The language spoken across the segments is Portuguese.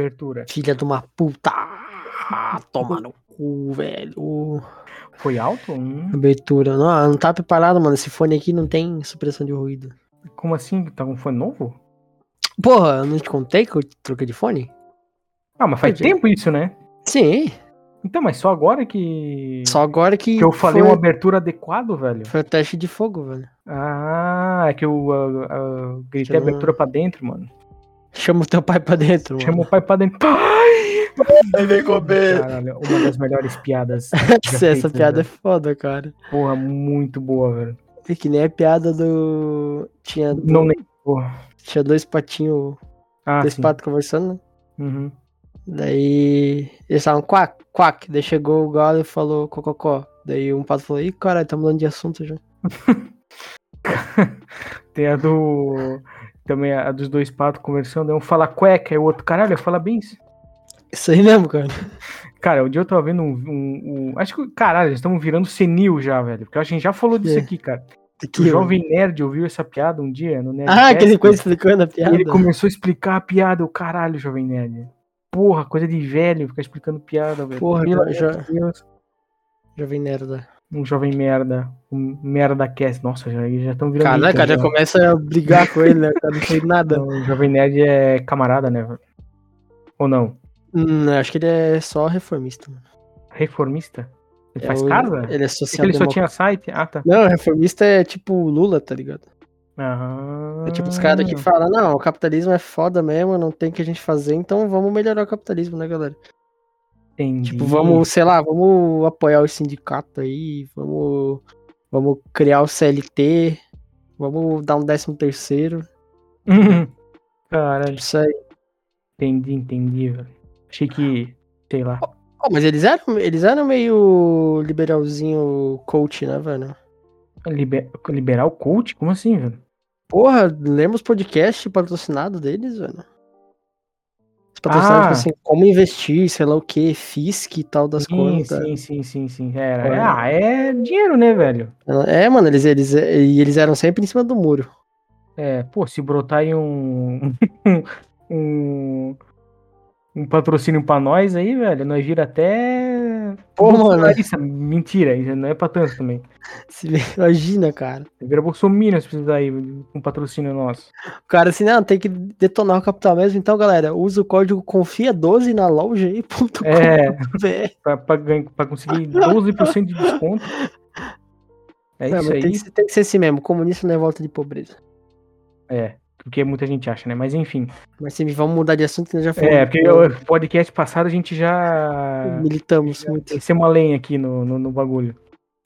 Abertura. Filha de uma puta. Toma no cu, velho. Foi alto? Hum, Abertura. Não, não tá preparado, mano. Esse fone aqui não tem supressão de ruído. como assim? Tá com fone novo? Porra, eu não te contei que eu troquei de fone? Ah, mas faz tempo isso, né? Sim. Então, mas só agora que. Só agora que. que eu falei foi, uma abertura adequado, velho. foi o teste de fogo, velho. Ah, é que eu ah, ah, gritei Eu não- abertura pra dentro, mano. Chama o teu pai pra dentro, mano. Chama o pai pra dentro. Pai! Aí vem comer. Caralho, uma das melhores piadas. já Essa, piada é velho. foda, cara. Porra, muito boa, velho. É que nem a piada do. Tinha, Não nem. Porra. tinha dois patinhos, Ah, dois sim. patos conversando, né? Uhum. Daí eles estavam quack, quack. Daí chegou o galo e falou cococó. Daí um pato falou, ih, caralho, tá mudando de assunto já. Tem a do. Também a dos dois patos conversando. Um fala cueca e o outro, caralho, fala bem isso. Isso aí mesmo, cara. Cara, um dia eu tava vendo um. um- um- acho que, caralho, estamos virando senil já, velho. Porque a gente já falou disso É. aqui, cara. Aqui, o. Jovem Nerd ouviu essa piada um dia no Nerd. Ah, aquele coisa explicando a piada. E ele começou a explicar a piada. O caralho, Jovem Nerd. Porra, coisa de velho ficar explicando piada, velho. Porra, amor já- de Deus. Jovem Nerda. Um jovem merda. Um merda cast. Nossa, já estão virando. Cara, hater, cara, já já. começa a brigar com ele, né? Cara, não sei nada. O Jovem Nerd é camarada, né? Ou não? Hum, acho que ele é só reformista. Reformista? Ele É faz o- casa? Ele é social ele só tinha site? Ah, tá. Não, reformista é tipo Lula, tá ligado? Ah, É tipo os caras que falam, não, o capitalismo é foda mesmo, não tem o que a gente fazer, então vamos melhorar o capitalismo, né, galera? Entendi. Tipo, vamos, sei lá, vamos apoiar o sindicato aí, vamos, vamos criar o CLT, vamos dar um décimo terceiro, Caralho, isso aí. entendi, entendi, velho. Achei que, sei lá. Oh, mas eles eram, eles eram meio liberalzinho coach, né, velho? Liber... Liberar o coach? Como assim, velho? Porra, lembra os podcasts patrocinados deles, velho? Os patrocinados, Ah. assim, como investir, sei lá o que, FISC e tal das Sim, contas. sim, sim, sim, sim. Era. Olha. Ah, é dinheiro, né, velho? É, mano, eles, eles, e eles eram sempre em cima do muro. É, pô, se brotar aí um. um. Um patrocínio pra nós aí, velho, nós vira até. Pô, mano. bolsonarista. Mentira, isso não é pra tanto também. Imagina, cara. Vira Bolsonaro se precisar aí, um patrocínio nosso. O cara assim, não, tem que detonar o capital mesmo. Então, galera, usa o código confia12 na loja aí. ponto É, pra, pra, pra conseguir 12% de desconto. É Não, isso mas tem, aí. que tem que ser assim mesmo. Comunista não é volta de pobreza. É, porque muita gente acha, né? Mas enfim. Mas sim, vamos mudar de assunto nós já falamos. É, porque o podcast passado a gente já. Militamos muito. Desceu uma lenha aqui no, no, no bagulho.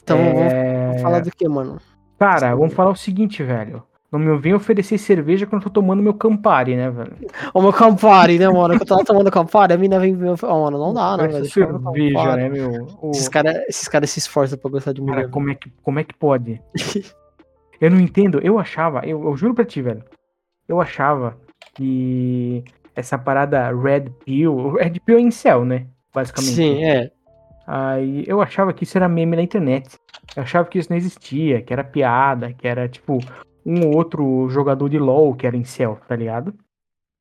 Então, vamos É, falar do que, mano? Cara, vamos falar o seguinte, velho. Não me vem oferecer cerveja quando eu tô tomando meu Campari, né, velho? Ô, meu Campari, né, mano? Que eu tava tomando Campari, a mina vem. Ô, mano, não dá, né, velho? Cerveja, né, meu? O- Esses caras esses cara se esforçam pra gostar de Cara, mulher. como é, que, como é que pode? Eu não entendo. Eu achava, eu, eu juro pra ti, velho. Eu achava que essa parada Red Pill. Red Pill é incel, né? Basicamente. Sim, é. Aí eu achava que isso era meme na internet. Eu achava que isso não existia, que era piada, que era tipo um ou outro jogador de LOL que era incel, tá ligado?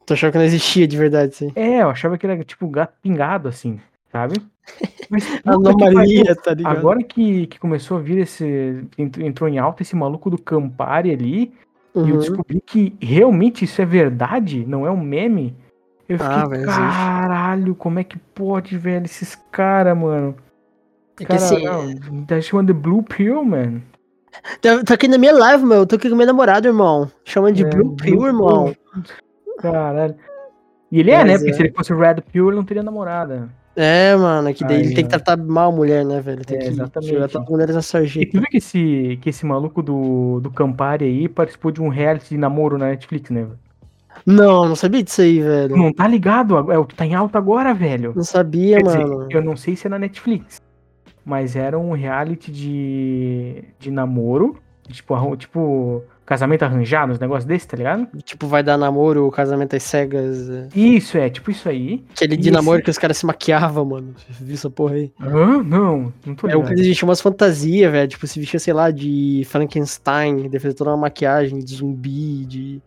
Tô achando que não existia de verdade, sim. É, eu achava que era tipo gato pingado, assim, sabe? Mas que Anomalia, tá ligado? Agora que, que começou a vir esse. ent- Entrou em alta esse maluco do Campari ali, e eu Uhum. descobri que realmente isso é verdade, não é um meme. Eu fiquei, Ah, velho, existe. caralho, como é que pode, velho, esses caras, mano? É que assim, tá chamando de Blue Pill, man. tá, tá aqui na minha live, meu. Tô aqui com meu namorado, irmão. Chamando de É, Blue Pill, irmão. Caralho. E ele é, né? Mas Porque é. se ele fosse Red Pill, ele não teria namorada. É, mano, que daí Aí, ele tem que tratar mal a mulher, né, velho? Tem É, que exatamente. todas as mulheres na E sarjeta. tu viu que esse, que esse maluco do, do Campari aí participou de um reality de namoro na Netflix, né? velho? Não, não sabia disso aí, velho. Não tá ligado? É o que tá em alta agora, velho. Não sabia, Quer dizer, mano. eu não sei se é na Netflix. Mas era um reality de, de namoro. Tipo, tipo, casamento arranjado, uns negócios desse, tá ligado? Tipo, vai dar namoro, casamento às cegas. é. Isso, é, tipo isso aí. Aquele de Isso. namoro que os caras se maquiavam, mano. Viu essa porra aí? Hã? Não, não tô É ligado. que eles vestiam umas fantasias, velho. Tipo, se vestia, sei lá, de Frankenstein, de fazer toda uma maquiagem, de zumbi, de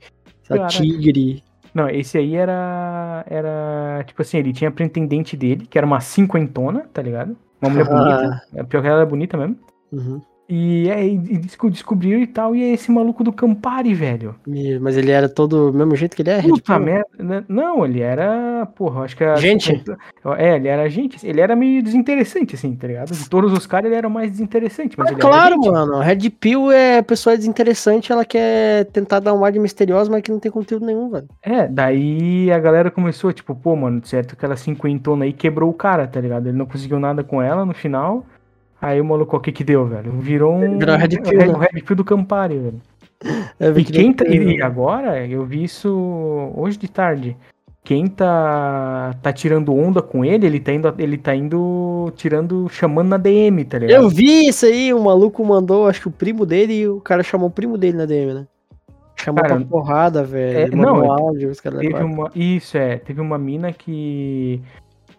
lá, tigre. Não, esse aí era. Era. Tipo assim, ele tinha a pretendente dele, que era uma cinquentona, tá ligado? Uma mulher bonita. É Pior que ela era bonita mesmo. Uhum. E e desco- descobriu e tal, e é esse maluco do Campari, velho. Mas ele era todo do mesmo jeito que ele é? Red Puta merda. né? Não, ele era. Porra, acho que era. Gente? É, ele era gente. Ele era meio desinteressante, assim, tá ligado? De todos os caras, ele era o mais desinteressante. Mas É ele claro, mano. Red Pill é pessoa desinteressante, ela quer tentar dar um ar de misteriosa, mas que não tem conteúdo nenhum, velho. É, daí a galera começou, tipo, pô, mano, certo, aquela cinquentona aí quebrou o cara, tá ligado? Ele não conseguiu nada com ela no final. Aí o maluco, o que que deu, velho? Virou um. Virou Red Pill, Red, né? Red Pill do Campari, velho. É, E quem tá, e agora, eu vi isso hoje de tarde. Quem tá tá tirando onda com ele, ele tá indo, ele tá indo tirando, chamando na DM, tá ligado? Eu vi isso aí, o maluco mandou, acho que o primo dele, e o cara chamou o primo dele na DM, né? Chamou Cara, pra porrada, velho. é, não, um áudio, os caras Teve uma. Isso, é. Teve uma mina que.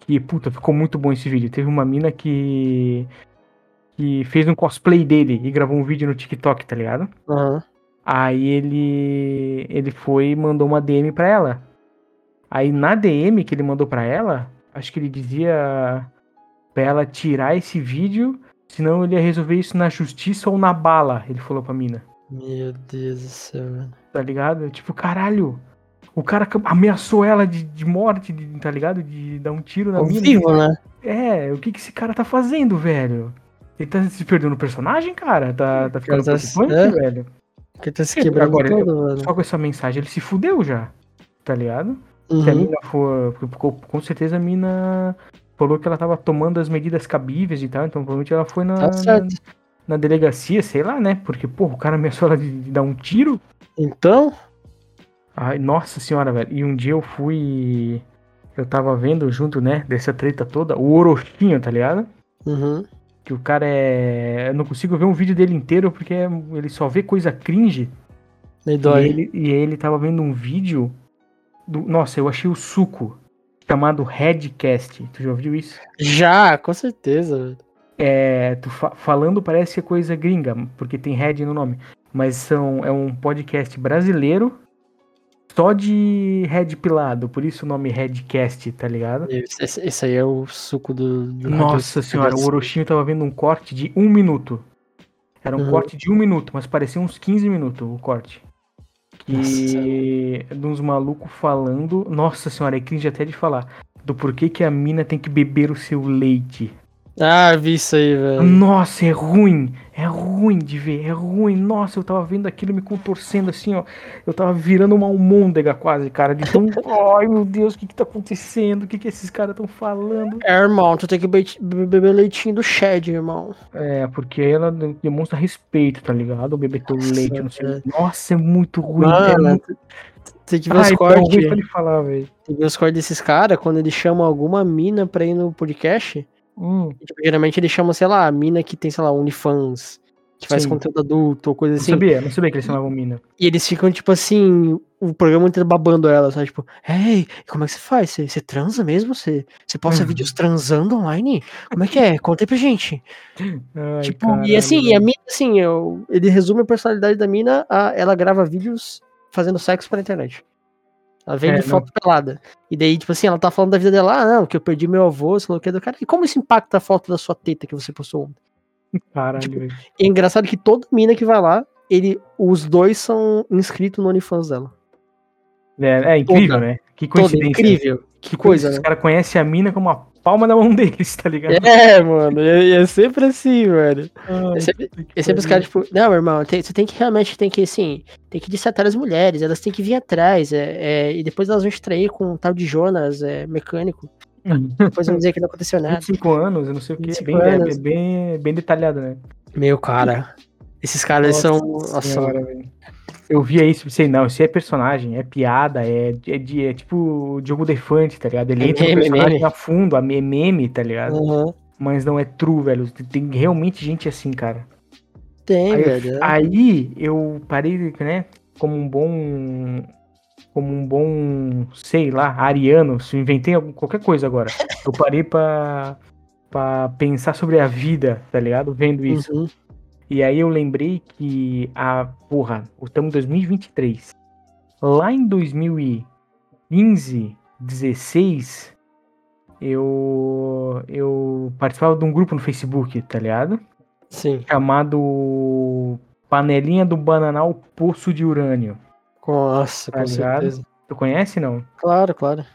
Que, puta, ficou muito bom esse vídeo. Teve uma mina que. Que fez um cosplay dele e gravou um vídeo no TikTok, tá ligado? Aham. Aí ele. Ele foi e mandou uma DM pra ela. Aí na DM que ele mandou pra ela, acho que ele dizia pra ela tirar esse vídeo, senão ele ia resolver isso na justiça ou na bala. Ele falou pra mina. Meu Deus do céu, velho. tá ligado? Tipo, caralho. O cara ca- ameaçou ela de, de morte, de- tá ligado? De dar um tiro na Ao mina. vivo, né? É, o que que esse cara tá fazendo, velho? Ele tá se perdendo no personagem, cara? Tá, tá ficando tá- preocupante, é. velho? Porque tá se quebrando Agora, todo, velho. Só com essa mensagem ele se fudeu já, tá ligado? Se a Uhum. mina for. Com, certeza a mina falou que ela tava tomando as medidas cabíveis e tal, então provavelmente ela foi na, Tá na, na delegacia, sei lá, né? Porque, porra, o cara ameaçou ela de, de dar um tiro. Então, Ai, nossa senhora, velho. E um dia eu fui. Eu tava vendo junto, né, dessa treta toda, o Orochinho, tá ligado? uhum. Que o cara é. Eu não consigo ver um vídeo dele inteiro porque ele só vê coisa cringe. E dói. ele, e ele tava vendo um vídeo. Do... Nossa, eu achei o suco. Chamado Redcast. Tu já ouviu isso? Já, com certeza. É, tu fa- falando parece que é coisa gringa, porque tem Red no nome. Mas são, é um podcast brasileiro só de Red pilado, por isso o nome Redcast, tá ligado? Esse, esse aí é o suco do. do Nossa senhora, o Orochinho tava vendo um corte de um minuto. Era um Uhum. corte de um minuto, mas parecia uns 15 minutos o corte. Que. De uns malucos falando. Nossa senhora, é cringe até de falar. Do porquê que a mina tem que beber o seu leite. Ah, vi isso aí, velho. Nossa, é ruim. É ruim de ver, é ruim. Nossa, eu tava vendo aquilo me contorcendo assim, ó. Eu tava virando uma almôndega quase, cara. De tão. Ai, meu Deus, o que que tá acontecendo? O que que esses caras estão falando? É, irmão, tu tem que be- beber o leitinho do Shed, irmão. É, porque ela de- demonstra respeito, tá ligado? Beber teu leite, não sei. é. Nossa, é muito ruim. é Mano, muito... tem que ver os Ai, tão cortes. ele. Tem que ver os cortes desses caras quando eles chamam alguma mina pra ir no podcast. Hum, Tipo, geralmente eles chamam, sei lá, a mina que tem, sei lá, OnlyFans, que faz Sim. conteúdo adulto ou coisa não assim. sabia, não sabia que eles chamavam mina. E eles ficam, tipo assim, o programa inteiro babando ela, sabe? Tipo, ei, como é que você faz? Você, você transa mesmo? Você, você posta Uhum. vídeos transando online? Como é que é? Conta aí pra gente. Ai, tipo, e caralho, assim, e a mina, assim, eu, ele resume a personalidade da mina, a, ela grava vídeos fazendo sexo pra internet. Ela vende É, não- foto pelada. E daí, tipo assim, ela tá falando da vida dela, ah, não, que eu perdi meu avô, sei lá o que do cara. E como isso impacta a foto da sua teta que você postou ontem? Caralho, tipo, é engraçado que toda mina que vai lá, ele, os dois são inscritos no OnlyFans dela. É, é incrível, Toda. né? Que Toda, coincidência. incrível. Que coisa, Os né? caras conhecem a mina como a palma da mão deles, tá ligado? É, mano, é, é sempre assim, velho. Ai, É sempre, é sempre os caras, tipo, não, irmão, tem- você tem que realmente, tem que, assim, tem que dissetar as mulheres, elas têm que vir atrás, é, é, e depois elas vão extrair com um tal de Jonas, é, mecânico, depois vão dizer que não aconteceu nada. 25 anos, eu não sei o que, 25 bem, é, bem, bem detalhado, né? Meu, cara, esses caras eles são, nossa, Senhora, velho. Eu via isso e pensei, não, isso é personagem, é piada, é, é, de- é tipo Diogo Defante, tá ligado? Ele É entra no meme, personagem a fundo, a me- meme, tá ligado? Aham. Mas não é true, velho. Tem realmente gente assim, cara. tem, Aí, velho, é. aí eu parei, né, como um bom. Como um bom, sei lá, ariano, se eu inventei qualquer coisa agora. Eu parei pra, pra pensar sobre a vida, tá ligado? Vendo isso. Uhum. E aí eu lembrei que a. Porra, estamos em 2023. Lá em 15, 16, eu, eu participava de um grupo no Facebook, tá ligado? Sim. Chamado Panelinha do Bananal Poço de Urânio. Nossa, Tá com ligado? certeza. Tu conhece, não? Claro, claro.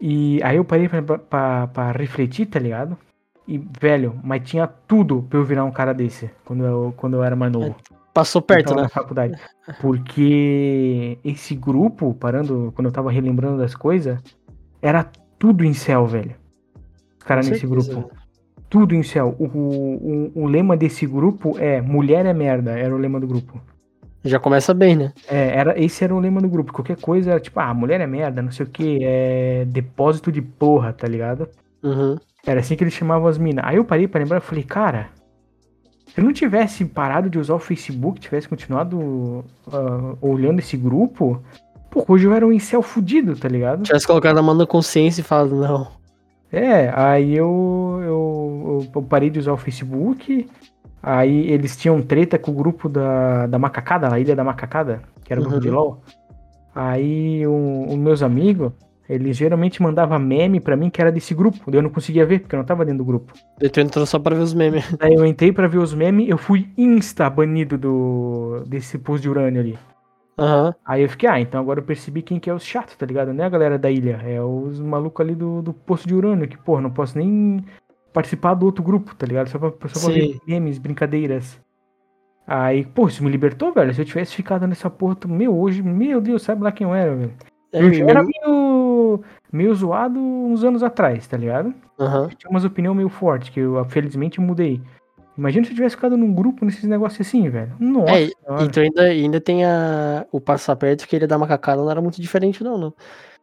E aí eu parei pra, pra, pra refletir, tá ligado? E, velho, mas tinha tudo pra eu virar um cara desse quando eu, quando eu era mais novo. Passou perto, Então, né? na faculdade. Porque esse grupo, parando, quando eu tava relembrando das coisas, era tudo em céu, velho. Os caras nesse certeza, grupo. Tudo em céu. O, o, o, o lema desse grupo é mulher é merda, era o lema do grupo. Já começa bem, né? É, era, esse era o lema do grupo. Qualquer coisa era tipo, ah, mulher é merda, não sei o que, é depósito de porra, tá ligado? Uhum. Era assim que eles chamavam as minas. Aí eu parei pra lembrar e falei, cara, se eu não tivesse parado de usar o Facebook, tivesse continuado ah, olhando esse grupo, pô, hoje eu era um incel fudido, tá ligado? Tivesse colocado a mão na consciência e falado, não. É, aí eu, eu, eu parei de usar o Facebook. Aí eles tinham treta com o grupo da, da Macacada, a Ilha da Macacada, que era o grupo Uhum. de LOL. Aí o- os meus amigos, eles geralmente mandavam meme pra mim que era desse grupo. Eu não conseguia ver, porque eu não tava dentro do grupo. Daí tu entrou só pra ver os memes. Daí eu entrei pra ver os memes, eu fui insta banido do, desse posto de urânio ali. Aham. Aí eu fiquei, ah, então agora eu percebi quem que é os chatos, tá ligado? Não é a galera da ilha, é os malucos ali do, do posto de urânio, que, porra, não posso nem participar do outro grupo, tá ligado? Só pra, só pra ver memes, brincadeiras. Aí, pô, isso me libertou, velho. Se eu tivesse ficado nessa porra, meu, hoje, meu Deus, sabe lá quem eu era, velho? É, Eu já era mesmo- meio, meio zoado uns anos atrás, tá ligado? Aham. Tinha umas opiniões meio fortes, que eu, felizmente, mudei. Imagina se eu tivesse ficado num grupo nesses negócios assim, velho. Nossa É. E tu ainda, ainda tem a, o passar perto que ele dá macacada não era muito diferente, não, não.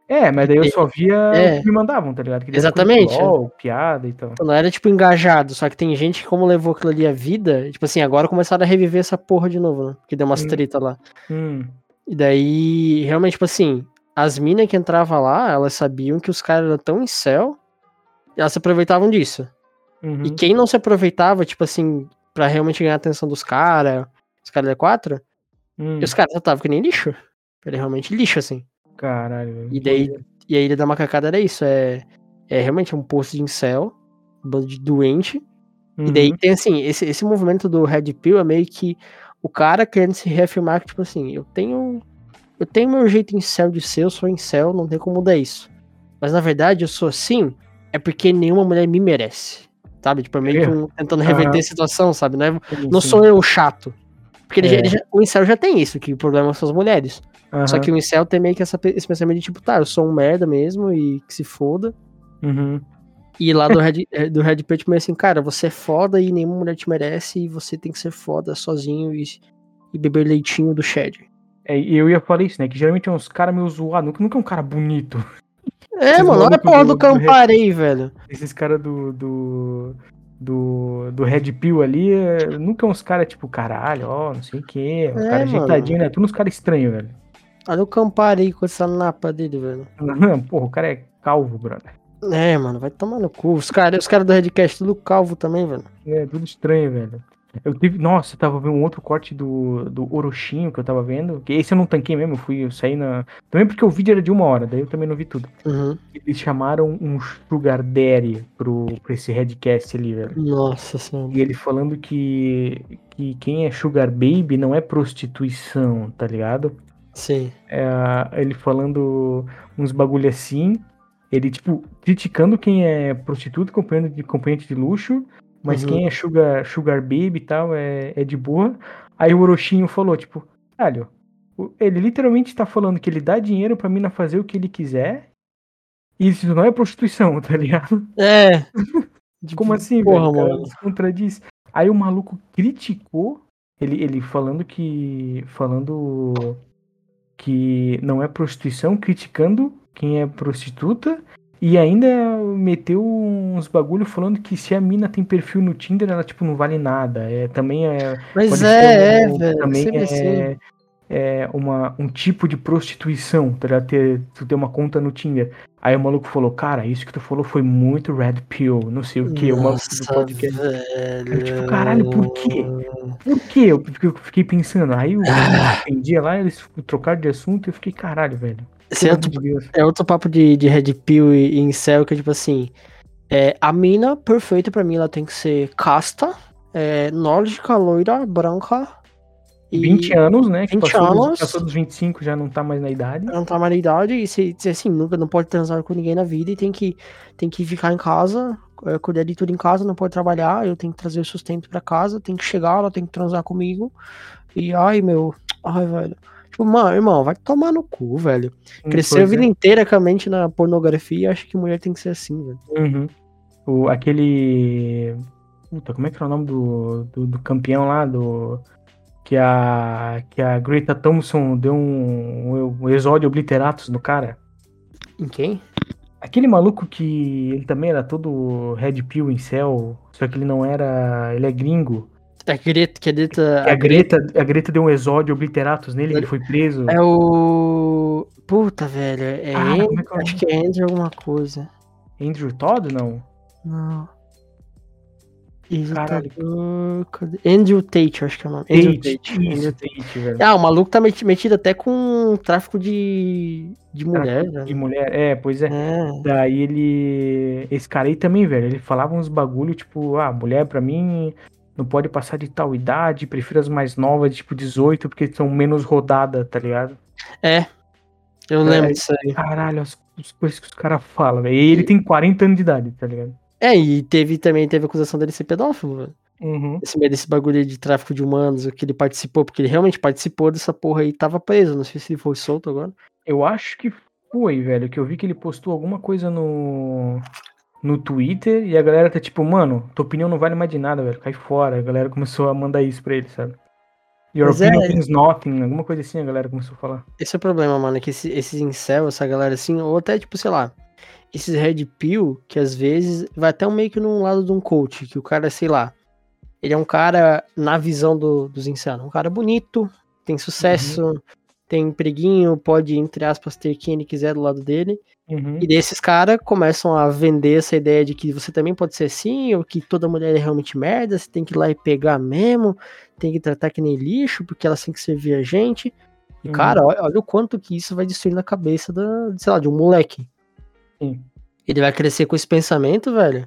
É, mas daí eu só via É. o que me mandavam, tá ligado? Que Exatamente. LOL, piada e tal. Não era, tipo, engajado, só que tem gente que, como levou aquilo ali a vida, tipo assim, agora começaram a reviver essa porra de novo, né? Porque deu umas Hum. treta lá. Hum, E daí, realmente, tipo assim, as minas que entravam lá, elas sabiam que os caras eram tão em céu, elas se aproveitavam disso. uhum, E quem não se aproveitava, tipo assim, pra realmente ganhar a atenção dos caras, os caras da 4, hum. e os caras estavam que nem lixo. Ele é realmente lixo, assim. Caralho, velho. E daí, e a Ilha da Macacada era isso, é, é realmente um posto de incel, um bando de doente, E daí Uhum, tem assim, esse, esse movimento do Red Pill é meio que o cara querendo se reafirmar que, tipo assim, eu tenho. Eu tenho meu jeito em céu de ser, eu sou em céu, não tem como mudar isso. Mas na verdade eu sou assim, é porque nenhuma mulher me merece. Sabe? Tipo, é meio que um, tentando reverter Aham. a situação, sabe? Não, é- não sou eu o chato. Porque ele já- É. ele já- o incel já tem isso, que o problema são as mulheres. Só Aham, que o incel tem meio que essa, esse pensamento de tipo, tá, eu sou um merda mesmo e que se foda. uhum. E lá do Red, eh, do Red Pill, tipo, meio assim, cara, você é foda e nenhuma mulher te merece e você tem que ser foda sozinho e, e beber leitinho do Shed. É, eu ia falar isso, né? Que geralmente é uns caras meio zoados, nunca, nunca é um cara bonito. É, Esses mano, olha a porra do- do Camparei, velho. Esses caras do, do, do, do Red Pill ali, é, nunca é uns caras tipo, caralho, ó, não sei o quê. Os É, caras mano. ajeitadinhos, né? Tudo uns caras estranhos, velho. Olha o Camparei com essa napa dele, velho. Não, porra, o cara é calvo, brother. É, mano, vai tomar no cu. Os caras os cara do Redcast, tudo calvo também, velho. É, tudo estranho, velho. Eu tive. Nossa, eu tava vendo um outro corte do, do Orochinho que eu tava vendo. Que esse eu não tanquei mesmo, eu fui, eu saí na. Também porque o vídeo era de uma hora, daí eu também não vi tudo. Uhum. Eles chamaram um Sugar Daddy pro, pro esse Redcast ali, velho. Nossa senhora. E ele falando que, que quem é Sugar Baby não é prostituição, tá ligado? Sim. É, ele falando uns bagulho assim. Ele, tipo, criticando quem é prostituta, acompanhante de, acompanhante de luxo. Mas Uhum. quem é sugar, sugar Baby e tal é, é de boa. Aí o Orochinho falou, tipo, caralho, ele literalmente tá falando que ele dá dinheiro pra mina fazer o que ele quiser. E isso não é prostituição, tá ligado? É. Como assim, porra, velho? Mano. contradiz. Aí o maluco criticou ele, ele falando que. Falando que não é prostituição, criticando quem é prostituta. E ainda meteu uns bagulho falando que se a mina tem perfil no Tinder, ela tipo não vale nada. É, também é. Mas é, um- é, velho. Também Sempre assim. é, é uma, um tipo de prostituição, tá ligado? Ter, tu ter uma conta no Tinder. Aí o maluco falou, cara, isso que tu falou foi muito red pill, não sei o que, o maluco do podcast. Eu, tipo, caralho, por quê? Por quê? Eu eu fiquei pensando. Aí eu entendi lá, eles trocaram de assunto e eu fiquei, caralho, velho. É outro, é outro papo de, de Red Pill e, e Incel, que é tipo assim. É, a mina perfeita pra mim, ela tem que ser casta, é, nórdica, loira, branca. E 20 anos, né? 20 passou anos. Dos, passou dos 25, já não tá mais na idade. Não tá mais na idade, e se, se assim, nunca não pode transar com ninguém na vida e tem que, tem que ficar em casa, é, cuidar de tudo em casa, não pode trabalhar, eu tenho que trazer o sustento pra casa, tem que chegar, ela tem que transar comigo. E ai, meu, ai, velho. Tipo, mano, irmão, vai tomar no cu, velho. Cresceu a vida é. inteira com a mente na pornografia, acho que mulher tem que ser assim, velho. Uhum. O, aquele. Puta, como é que é o nome do, do, do, campeão lá? Do. Que a. Que a Greta Thompson deu um, um exódio obliteratus no cara. Em quem? Aquele maluco que ele também era todo Red Pill em céu, só que ele não era. Ele é gringo. A Greta, que a Greta. A, Greta, a Greta deu um exódio obliteratus nele, ele foi preso. É o. Puta, velho. É, ah, Andrew, é que é? acho que é Andrew alguma coisa. Andrew Todd, não? Não. Caralho. Andrew Tate, acho que é o nome. Tate, Andrew Tate. Andrew Tate, velho. Ah, o maluco tá metido até com tráfico de, de mulher. De mulher, é, pois é. é. Daí ele. Esse cara aí também, velho, ele falava uns bagulho, tipo, ah, mulher pra mim não pode passar de tal idade, prefiro as mais novas, tipo 18, porque são menos rodadas, tá ligado? É. Eu lembro é, disso aí. Caralho, as, as coisas que os caras falam, velho. E ele tem 40 anos de idade, tá ligado? É, e teve também teve acusação dele ser pedófilo, velho. Uhum. Esse meio desse bagulho de tráfico de humanos, que ele participou, porque ele realmente participou dessa porra aí, tava preso. Não sei se ele foi solto agora. Eu acho que foi, velho, que eu vi que ele postou alguma coisa no no Twitter e a galera tá tipo, mano, tua opinião não vale mais de nada, velho, cai fora. A galera começou a mandar isso pra ele, sabe? Your Mas opinion é... means nothing, alguma coisa assim a galera começou a falar. Esse é o problema, mano, é que esse, esses incel, essa galera assim, ou até tipo, sei lá, esses red pill, que às vezes vai até um meio que num lado de um coach, que o cara, sei lá, ele é um cara, na visão do, dos incel, um cara bonito, tem sucesso, uhum. tem empreguinho, pode, entre aspas, ter quem ele quiser do lado dele. Uhum. E desses caras começam a vender essa ideia de que você também pode ser assim, ou que toda mulher é realmente merda, você tem que ir lá e pegar mesmo, tem que tratar que nem lixo, porque elas têm que servir a gente. E, uhum. cara, olha, olha, o quanto que isso vai destruir na cabeça da, sei lá, de um moleque. Sim. Ele vai crescer com esse pensamento, velho.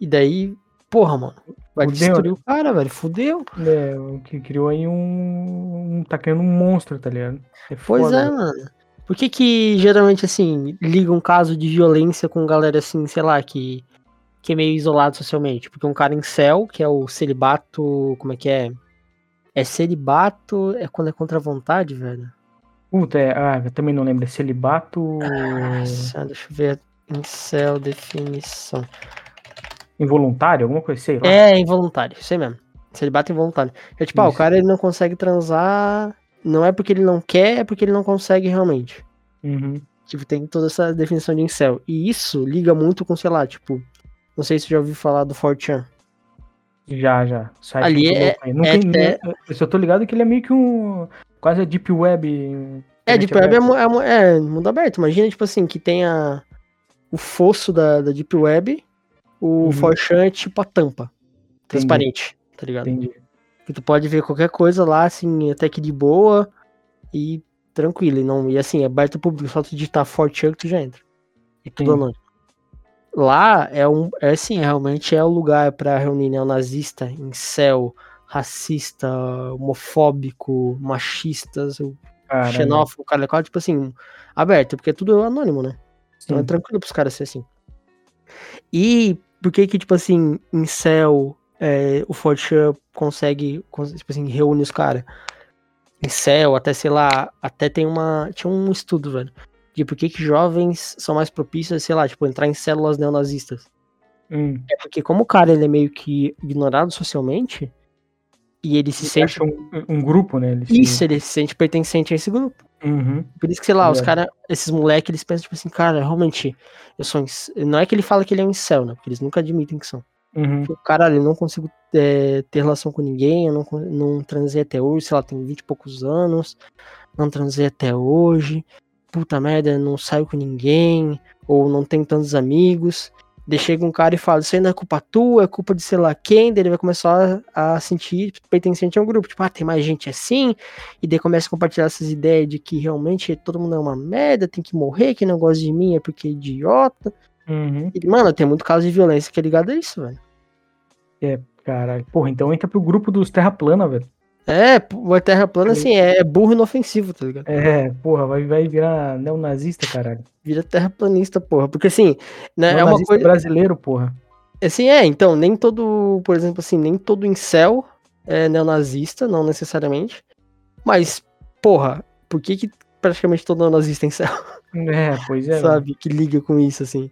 E daí, porra, mano. Vai Fudeu. destruir o cara, velho. Fudeu. É, o que criou aí um. Tá criando um monstro, tá ligado? É pois é, mano. Por que que geralmente, assim, liga um caso de violência com galera, assim, sei lá, que, que é meio isolado socialmente? Porque um cara em céu, que é o celibato, como é que é? É celibato, é quando é contra a vontade, velho? Puta, é, ah, eu também não lembro, é celibato... Nossa, deixa eu ver, em céu, definição. Involuntário, alguma coisa, sei lá. É, involuntário, sei mesmo. Celibato involuntário. É tipo, ah, o cara ele não consegue transar não é porque ele não quer, é porque ele não consegue realmente. Uhum. Tipo, tem toda essa definição de incel. E isso liga muito com, sei lá, tipo, não sei se você já ouviu falar do Fortran. Já, já. Site Ali é, Nunca, é, é, Eu só tô ligado que ele é meio que um. Quase a Deep Web. É, Deep Web é, é, é, mundo aberto. Imagina, tipo assim, que tem a, o fosso da, da Deep Web, o uhum. Fortran é tipo a tampa. Transparente, Entendi. tá ligado? Entendi. Que tu pode ver qualquer coisa lá, assim, até que de boa e tranquilo. E, não, e assim, é aberto ao público, só tu digitar Forte que tu já entra. E tudo anônimo. Lá é um. É assim, realmente é o lugar para reunir neonazista, incel, racista, homofóbico, machistas, Caramba. xenófobo, cara, tipo assim, aberto, porque é tudo anônimo, né? Então é tranquilo pros caras ser assim. E por que que, tipo assim, incel, é, o Fortran consegue, tipo assim, reúne os caras. Em céu, até sei lá, até tem uma. Tinha um estudo, velho. De por que, que jovens são mais propícios, sei lá, tipo, entrar em células neonazistas. Hum. É porque como o cara ele é meio que ignorado socialmente, e ele se ele sente. Um, um, grupo, né? Ele isso, se... ele se sente pertencente a esse grupo. Uhum. Por isso que, sei lá, é. os caras, esses moleques, eles pensam, tipo assim, cara, realmente, eu sou. Não é que ele fala que ele é um incel, né? Porque eles nunca admitem que são. Uhum. Caralho, eu não consigo é, ter relação com ninguém, eu não, não transei até hoje, sei lá, tem 20 e poucos anos, não transei até hoje, puta merda, não saio com ninguém, ou não tenho tantos amigos. Daí chega um cara e fala, isso não é culpa tua, é culpa de sei lá quem, daí ele vai começar a sentir pertencente a um grupo, tipo, ah, tem mais gente assim, e daí começa a compartilhar essas ideias de que realmente todo mundo é uma merda, tem que morrer, quem não gosta de mim é porque é idiota. Uhum. E, mano, tem muito caso de violência que é ligado a isso, velho. Caralho. Porra, então entra pro grupo dos Terra Plana, velho. É, o Terra Plana, assim, é burro inofensivo, tá ligado? É, porra, vai, vai virar neonazista, caralho. Vira terraplanista, porra. Porque assim, né, é uma coisa. brasileiro, porra. Assim, é, então, nem todo, por exemplo, assim, nem todo incel é neonazista, não necessariamente. Mas, porra, por que que praticamente todo neonazista é incel, É, pois é. sabe? Que liga com isso, assim.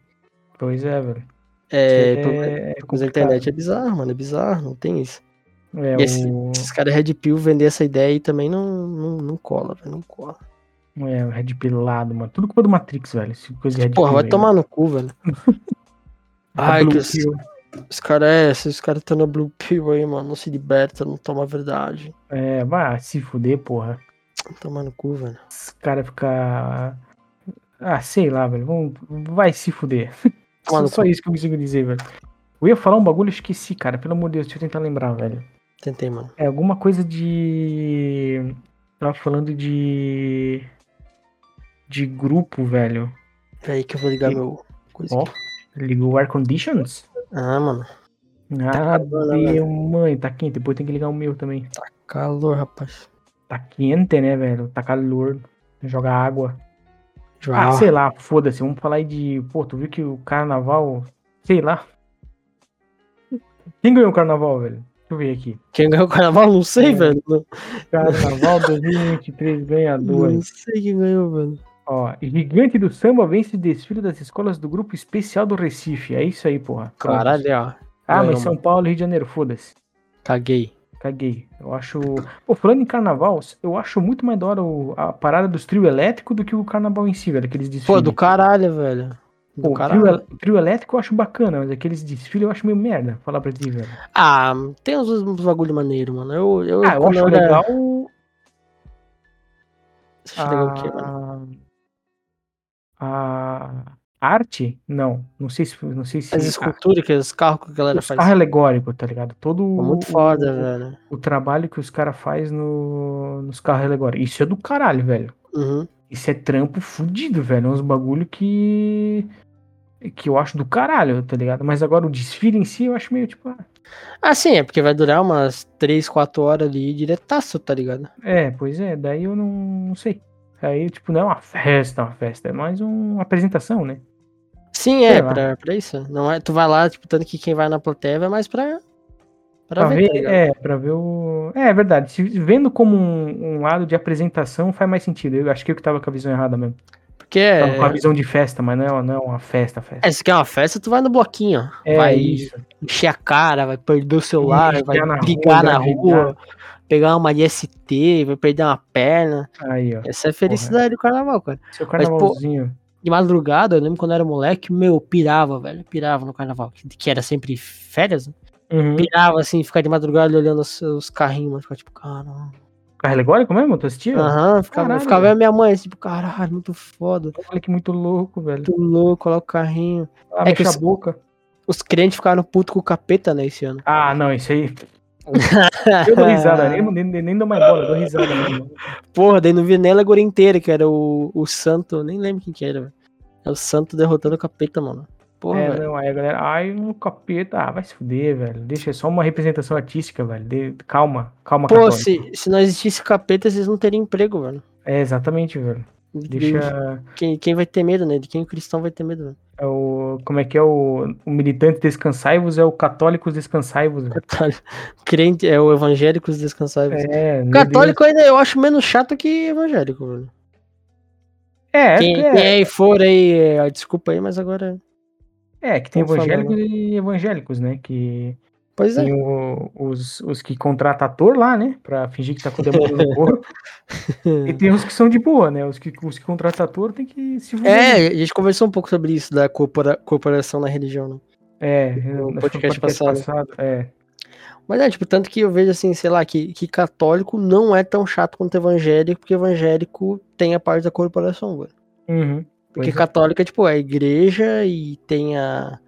Pois é, velho. É, É, é internet é bizarro, mano, é bizarro, não tem isso. É, E esse- o, Esses caras Red Pill vender essa ideia aí também não, não, não cola, velho, não cola. é, o Red Pilado, mano. Tudo culpa do Matrix, velho. Esse coisa de Red Porra, vai aí, tomar no cu, velho. Ai, que os, os caras é, esses caras estão na Blue Pill aí, mano, não se liberta, não toma a verdade. É, vai se fuder, porra. Toma no cu, velho. Os caras ficar. Ah, sei lá, velho. Vai se fuder. Toma Só, isso que eu consigo dizer, velho. Eu ia falar um bagulho esqueci, cara. Pelo amor de Deus, deixa eu tentar lembrar, velho. Tentei, mano. É alguma coisa de. Tava falando de. De grupo, velho. Peraí que eu vou ligar E- meu. Coisa aqui. ligou o Air Conditions? Ah, mano. Ah, calor, né, deu, mãe, tá quente. Depois tem que ligar o meu também. Calor, rapaz. Tá quente, né, velho? Tá calor. Joga água. Ah, João. sei lá, foda-se. Vamos falar aí de. Pô, tu viu que o carnaval. Sei lá. Quem ganhou o carnaval, velho? Deixa eu ver aqui. Quem ganhou o carnaval? Não sei, É. velho. Não, Carnaval 2023 não ganhadores. sei quem ganhou, velho. Ó, Gigante do Samba vence o desfile das escolas do grupo especial do Recife. É isso aí, porra. Caralho, ó. Ah, ganhou, mas São Paulo e Rio de Janeiro, foda-se. Caguei. Caguei. Eu acho. Pô, falando em carnaval, eu acho muito mais da hora o- a parada dos trio elétrico do que o carnaval em si, velho. Aqueles desfiles. Pô, do caralho, velho. Do Pô, o caralho. trio, trio elétrico eu acho bacana, mas aqueles desfiles eu acho meio merda, falar pra ti, velho. Ah, tem uns, uns bagulho maneiro, mano. Eu, eu, Ah, eu acho era- legal. Você acha legal o quê, mano? A, a arte? Não, não sei se. Não sei se As esculturas, que os carros que a galera os faz. carros alegóricos, tá ligado? Todo Pô, muito o- foda, o, velho. o trabalho que os caras fazem no, nos carros alegóricos. Isso é do caralho, velho. Uhum. Isso é trampo fudido, velho. É uns bagulho que. Que eu acho do caralho, tá ligado? Mas agora o desfile em si eu acho meio tipo. ah, Ah, sim, é porque vai durar umas 3, 4 horas ali diretaço, tá ligado? É, pois é, daí eu não, não sei. Aí, tipo, não é uma festa, uma festa, é mais uma apresentação, né? Sim, Sei é, lá. pra, pra isso. Não é, tu vai lá, tipo, tanto que quem vai na plateia vai mais pra, pra, Pra ver, ver, tá é, pra ver o. É, é verdade. Se vendo como um, um lado de apresentação faz mais sentido. Eu acho que eu que tava com a visão errada mesmo. Porque Tava com a é, visão de festa, mas não é, não é uma festa, festa. é, se quer uma festa, tu vai no bloquinho, ó. É vai isso. encher a cara, vai perder o celular, vai na brigar rua, na engravidar. rua, pegar uma de ST, vai perder uma perna. Aí, ó. Essa é a felicidade do carnaval, cara. Seu pô, carnavalzinho. De madrugada, eu lembro quando eu era moleque, meu, eu pirava, velho. Pirava no carnaval. Que, era sempre férias, né? Uhum. Pirava assim, ficar de madrugada olhando os, os carrinhos, mano. Ficava tipo, caramba. Carro alegórico mesmo? Tu assistia? Aham, ficava, ficava minha mãe, assim, tipo, caralho, muito foda. Olha que muito louco, velho. Muito louco, coloca o carrinho. Ah, É que a os- boca. Os crentes ficaram putos com o capeta, né, esse ano. Ah, não, isso aí. Eu dou risada, nem, nem, nem dou mais bola, dou risada mesmo. Porra, daí não vi nem a alegoria inteira, que era o, o santo, nem lembro quem que era, velho. É o santo derrotando o capeta, mano. Porra, É, velho. não, aí a galera, ai, um capeta, ah, vai se fuder, velho. Deixa, é só uma representação artística, velho. De- calma, calma, Pô, católico. se, se não existisse capeta, vocês não teriam emprego, velho. É, exatamente, velho. Deixa. Quem, quem vai ter medo, né? De quem o cristão vai ter medo, velho. É o, como é que é o, o militante descansai-vos? É o católicos descansai-vos. Católico. Crente é o evangélicos descansáveis. É, Católico ainda eu acho menos chato que evangélico, velho. Deus. É, Quem, é, quem aí for aí, é, desculpa aí, mas agora. é, que tem falar, evangélicos e evangélicos, né? Que Pois é. tem o- os, os que contratam ator lá, né? Pra fingir que tá com o demônio no corpo. E tem os que são de boa, né? Os que, os que contratam ator tem que se. É, a gente conversou um pouco sobre isso, da corpora, corporação na religião, né? É, No no podcast passado. É. Mas é, tipo, tanto que eu vejo assim, sei lá, que, que católico não é tão chato quanto evangélico, porque evangélico tem a parte da corporação, velho. Uhum. Porque é. católica, tipo, é a igreja e tem a,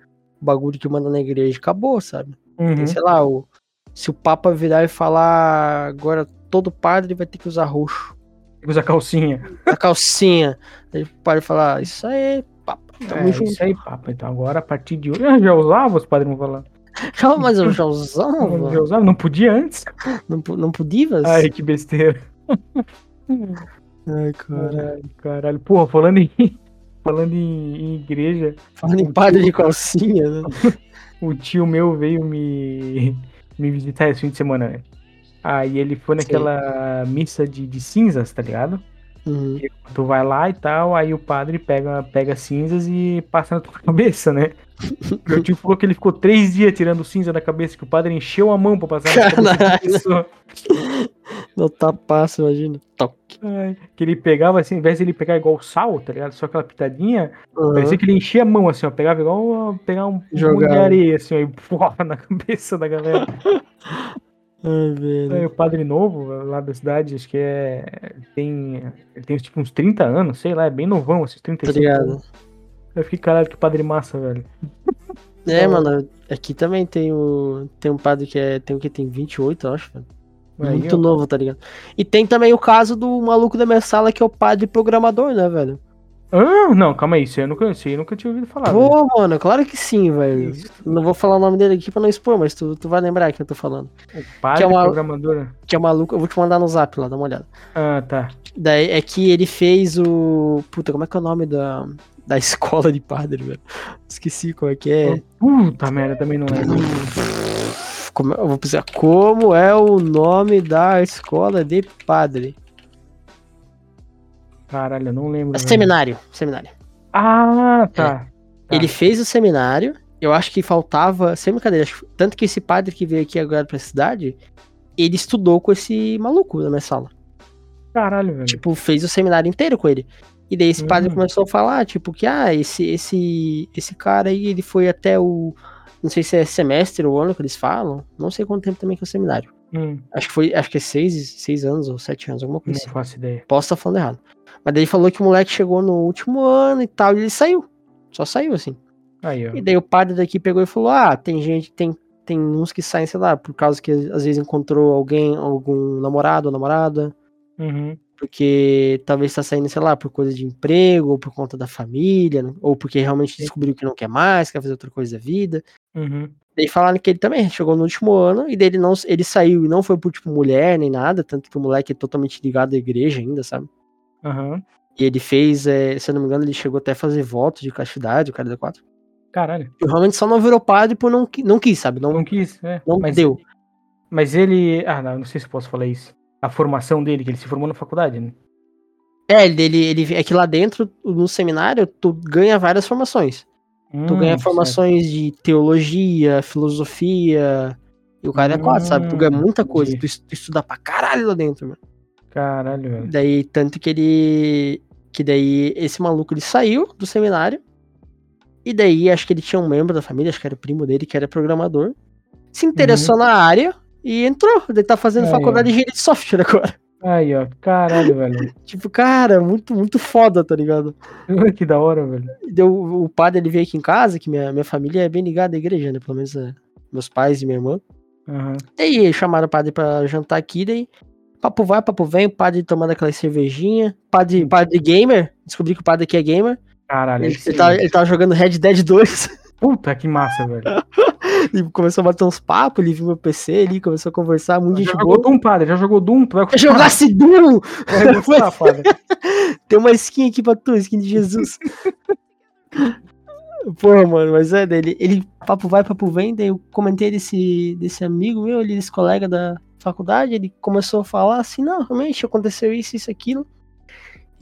bagulho que manda na igreja acabou, sabe? Uhum. Tem, sei lá, o, se o Papa virar e falar agora todo padre vai ter que usar roxo. Tem que usar calcinha. A calcinha. O padre falar, isso aí, Papa, tamo é, junto. isso aí, papo. Então agora, a partir de hoje. Ah, já usava, os padres vão falar. Já, mas eu já Já usava. usava? Não podia antes? Não, não podia? Ai, que besteira. Ai, cara. Caralho, caralho. Porra, falando em. Falando em, em igreja, Falando em padre de calcinha, né? O tio meu veio me, me visitar esse fim de semana, né? Aí ele foi Sim. naquela missa de, de cinzas, tá ligado? Uhum. Tu vai lá e tal, aí o padre pega, pega cinzas e passa na tua cabeça, né? Meu tio falou que ele ficou três dias tirando cinza da cabeça, que o padre encheu a mão pra passar na cabeça da. Pessoa. No tapaço, imagina. Toque. Ai, Que ele pegava assim, ao invés de ele pegar igual sal, tá ligado? Só aquela pitadinha, Uhum. parecia que ele enchia a mão assim, ó. Pegava igual pegar um monte de Jogava. areia, assim, ó, e porra na cabeça da galera. Ai, velho. Aí o padre novo, lá da cidade, acho que é. Tem. Ele tem tipo uns 30 anos, sei lá, é bem novão, esses Tá 35 ligado? anos. Eu fiquei, caralho, que padre massa, velho. É, Então- mano, aqui também tem o. Tem um padre que é. Tem o que? Tem 28, eu acho, velho. Aí, Muito ó. novo, tá ligado? E tem também o caso do maluco da minha sala, que é o padre programador, né, velho? Ah, não, calma aí, isso aí eu nunca, isso aí eu nunca tinha ouvido falar. velho. Pô, mano, claro que sim, velho. Isso. Não vou falar o nome dele aqui pra não expor, mas tu, tu vai lembrar que eu tô falando. O padre que é uma- programador. Que é o maluco, eu vou te mandar no zap lá, dá uma olhada. Ah, tá. Daí é que ele fez o. Puta, como é que é o nome da, da escola de padre, velho? Esqueci como é que é. Puta merda, também não lembro. Como, eu vou precisar. Como é o nome da escola de padre? Caralho, eu não lembro. É seminário. Seminário. Ah, tá. Tá. Ele fez o seminário. Eu acho que faltava. Sem brincadeira. Tanto que esse padre que veio aqui agora pra cidade, ele estudou com esse maluco na minha sala. Caralho, velho. Tipo, fez o seminário inteiro com ele. E daí esse padre Hum. começou a falar, tipo, que ah, esse, esse, esse cara aí, ele foi até o. Não sei se é semestre ou ano que eles falam. Não sei quanto tempo também que é o seminário. Hum, Acho que foi, acho que é seis, seis anos ou sete anos, alguma não coisa assim. faço ideia. Posso estar falando errado. Mas daí falou que o moleque chegou no último ano e tal, e ele saiu. Só saiu, assim. Aí, ó. E daí o padre daqui pegou e falou: Ah, tem gente, tem, tem uns que saem, sei lá, por causa que às vezes encontrou alguém, algum namorado ou namorada, Uhum. porque talvez tá saindo, sei lá, por coisa de emprego, ou por conta da família, ou porque realmente descobriu que não quer mais, quer fazer outra coisa da vida. Uhum. Daí falaram que ele também chegou no último ano, e daí ele, não, ele saiu e não foi por, tipo, mulher nem nada, tanto que o moleque é totalmente ligado à igreja ainda, sabe? Aham. E ele fez, é, se eu não me engano, ele chegou até a fazer voto de castidade, o cara da quatro. Caralho. E realmente só não virou padre por não, não quis, sabe? Não, Não quis, é. não mas, deu. Mas ele. Ah, não, não sei se posso falar isso. A formação dele, que ele se formou na faculdade, né? É, ele, ele- é que lá dentro, no seminário, tu ganha várias formações. Tu Hum, ganha certo. formações de teologia, filosofia. E o cara é quatro, sabe? Tu ganha muita coisa. Tu, tu estuda pra caralho lá dentro, mano. Caralho, velho. Daí, tanto que ele. Que daí, esse maluco ele saiu do seminário. E daí, acho que ele tinha um membro da família, acho que era o primo dele, que era programador. Se interessou na área e entrou. Ele tá fazendo Aí, faculdade de engenharia de software agora. Aí, ó. Caralho, velho. Tipo, cara, muito, muito foda, tá ligado? que da hora, velho. Deu, o padre ele veio aqui em casa, que minha, minha família é bem ligada à igreja, né? Pelo menos é, meus pais e minha irmã. Aham. Daí chamaram o padre pra jantar aqui, daí papo vai, papo vem, o padre tomando aquela cervejinha. Padre, padre gamer, descobri que o padre aqui é gamer. Caralho. Ele, esse- ele, tava, ele tava jogando Red Dead 2 Puta que massa, velho. e começou a bater uns papos, ele viu meu PC ali, começou a conversar, muito Já jogou boa. Doom, padre? Já jogou Doom? Tu vai Eu jogasse Doom! Vai gostar, padre. Tem uma skin aqui pra tu, skin de Jesus. Porra, mano, mas é dele. Ele, papo vai, papo vem, daí eu comentei desse, desse amigo meu, ele, desse colega da faculdade, ele começou a falar assim, não, realmente aconteceu isso, isso, aquilo.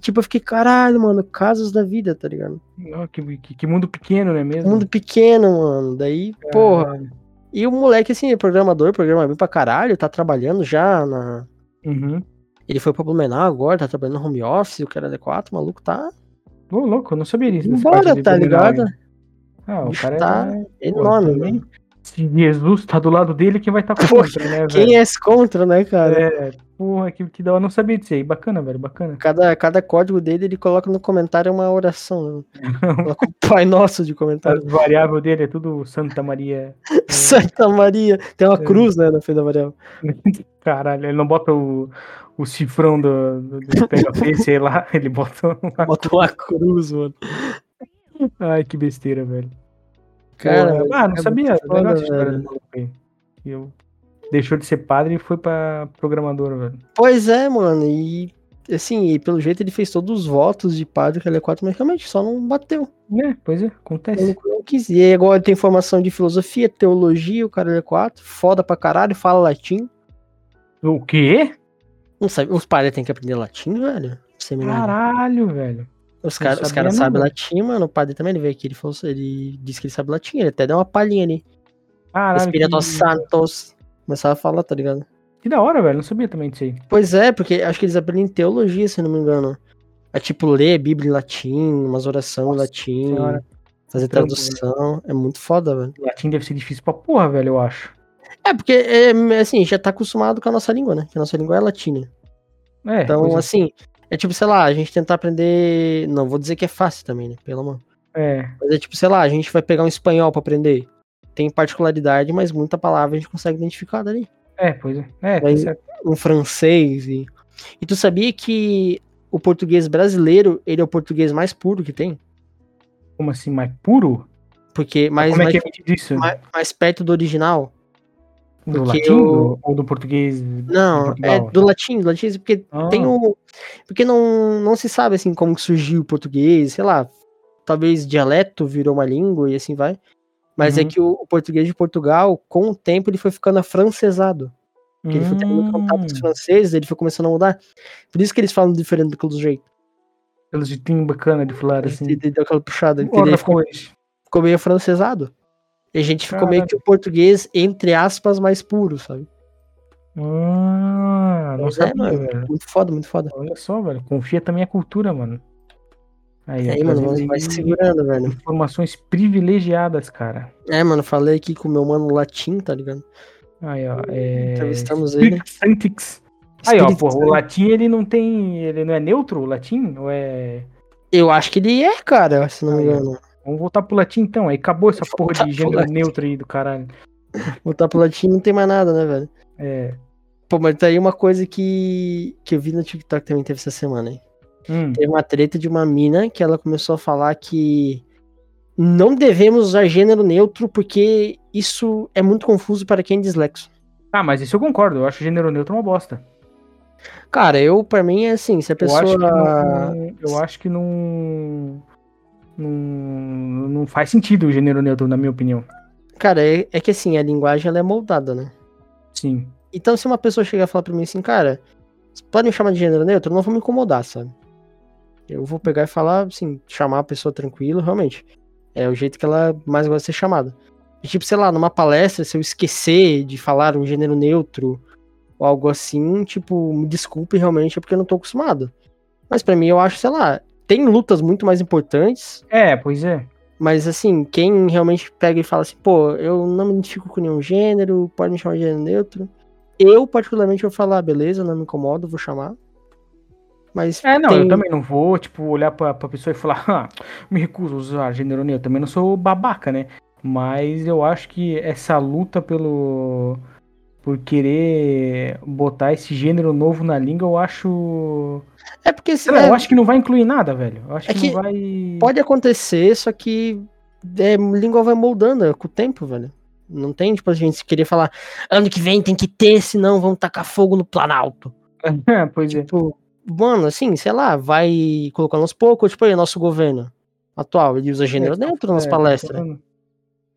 Tipo, eu fiquei, caralho, mano, casos da vida, tá ligado? Ó, que, que, que mundo pequeno, não é mesmo? Mundo pequeno, mano. Daí, porra. E o moleque, assim, é programador, programa bem pra caralho, tá trabalhando já na. Uhum. Ele foi pra Blumenau agora, tá trabalhando no home office, o cara é D4, o maluco tá Ô, louco, eu não sabia disso. de tá ligado? Ah, O bicho cara tá é... enorme, também, mano. Se Jesus tá do lado dele, quem vai estar tá contra, né, velho? Quem é contra, né, cara? É, porra, que, que da hora. Não sabia disso aí. Bacana, velho, bacana. Cada, cada código dele, ele coloca no comentário uma oração. Né? coloca o Pai Nosso de comentário. A variável dele é tudo Santa Maria. Santa Maria. Tem uma é. cruz, né, na frente da variável. Caralho, ele não bota o, o cifrão do, do, do pega sei lá, ele bota uma... Bota uma cruz, mano. Ai, que besteira, velho. Cara, ah, não é sabia. Foda, eu deixou de ser padre e foi pra programador, velho. Pois é, mano. E assim, e pelo jeito ele fez todos os votos de padre que ele é 4, mas realmente só não bateu. É, pois é, acontece. Eu não quis. E agora tem formação de filosofia, teologia, o cara é 4, foda pra caralho, fala latim. O quê? Não sabe, os padres têm que aprender latim, velho? Seminário. Caralho, velho. Os caras cara sabem latim, mano. O padre também ele veio aqui, ele, falou, ele disse que ele sabe latim, ele até deu uma palhinha ali. Caralho. Espírito que... Santos. Começava a falar, tá ligado? Que da hora, velho. Não sabia também disso aí. Pois é, porque acho que eles aprendem teologia, se não me engano. É tipo ler a Bíblia em latim, umas orações em latim, senhora. fazer tradução. É muito foda, velho. Latim deve ser difícil pra porra, velho, eu acho. É, porque, é, assim, já tá acostumado com a nossa língua, né? Que a nossa língua é latina. É, então, é. assim, é tipo, sei lá, a gente tentar aprender. Não vou dizer que é fácil também, né? Pelo amor. É. Mas é tipo, sei lá, a gente vai pegar um espanhol pra aprender. Tem particularidade, mas muita palavra a gente consegue identificar dali. É, pois é. É, Daí, um francês e. E tu sabia que o português brasileiro, ele é o português mais puro que tem? Como assim, mais puro? Porque mais, Como mais, é que é disso? Mais, mais perto do original. Do latim o... ou do português? Não, é do latim, do latim, porque ah. tem o. Porque não, não se sabe assim como surgiu o português, sei lá. Talvez dialeto virou uma língua e assim vai. Mas é uhum. é que o, o, português de Portugal, com o tempo, ele foi ficando afrancesado. Porque ele foi tendo contato com os hum. franceses, ele foi começando a mudar. Por isso que eles falam diferente do jeito. Pelo jeitinho bacana de falar assim. Ele deu aquela puxada. Ficou, ficou meio afrancesado. E a gente ficou meio que o português, entre aspas, mais puro, sabe? Ah, não é, sabia, é, velho. Muito foda, muito foda. Olha só, velho. Confia também a cultura, mano. Aí, aí mano, vai se segurando, velho. Informações privilegiadas, cara. É, mano, falei aqui com o meu mano latim, tá ligado? Aí, ó. É... Entrevistamos ele. Aí, ó, porra, o latim ele não tem. Ele não é neutro, o latim? Ou é. Eu acho que ele é, cara, se não me engano. Vamos voltar pro latim então. Aí acabou essa porra de gênero neutro aí do caralho. Voltar pro latim não tem mais nada, né, velho? É. Pô, mas tá aí uma coisa que, que eu vi no TikTok também teve essa semana, hein? Hum. Teve uma treta de uma mina que ela começou a falar que não devemos usar gênero neutro porque isso é muito confuso para quem é dislexo. Ah, mas isso eu concordo. Eu acho gênero neutro uma bosta. Cara, eu, pra mim, é assim, se a pessoa... Eu acho que não... Eu acho que não não, não faz sentido o gênero neutro, na minha opinião. Cara, é, é que assim, a linguagem ela é moldada, né? Sim. Então, se uma pessoa chegar e falar pra mim assim, cara, pode me chamar de gênero neutro, eu não vou me incomodar, sabe? Eu vou pegar e falar, assim, chamar a pessoa tranquilo, realmente. É o jeito que ela mais gosta de ser chamada. E, tipo, sei lá, numa palestra, se eu esquecer de falar um gênero neutro ou algo assim, tipo, me desculpe realmente, é porque eu não tô acostumado. Mas para mim, eu acho, sei lá, tem lutas muito mais importantes. É, pois é. Mas assim, quem realmente pega e fala assim, pô, eu não me identifico com nenhum gênero, pode me chamar de gênero neutro. Eu, particularmente, vou falar, beleza, não me incomodo, vou chamar. Mas. É, não, tem... eu também não vou, tipo, olhar pra, pra pessoa e falar, ah, me recuso a usar gênero neutro. Eu também não sou babaca, né? Mas eu acho que essa luta pelo. Por querer botar esse gênero novo na língua, eu acho é porque. Lá, é... eu acho que não vai incluir nada, velho. Eu acho é que, que, não vai. Pode acontecer, só que é, língua vai moldando é, com o tempo, velho. Não tem, tipo, a gente querer falar, ano que vem tem que ter, senão vão tacar fogo no Planalto. pois é. tipo, é. Mano, assim, sei lá, vai colocando aos poucos, tipo aí, nosso governo atual, ele usa gênero é, dentro nas é, palestras.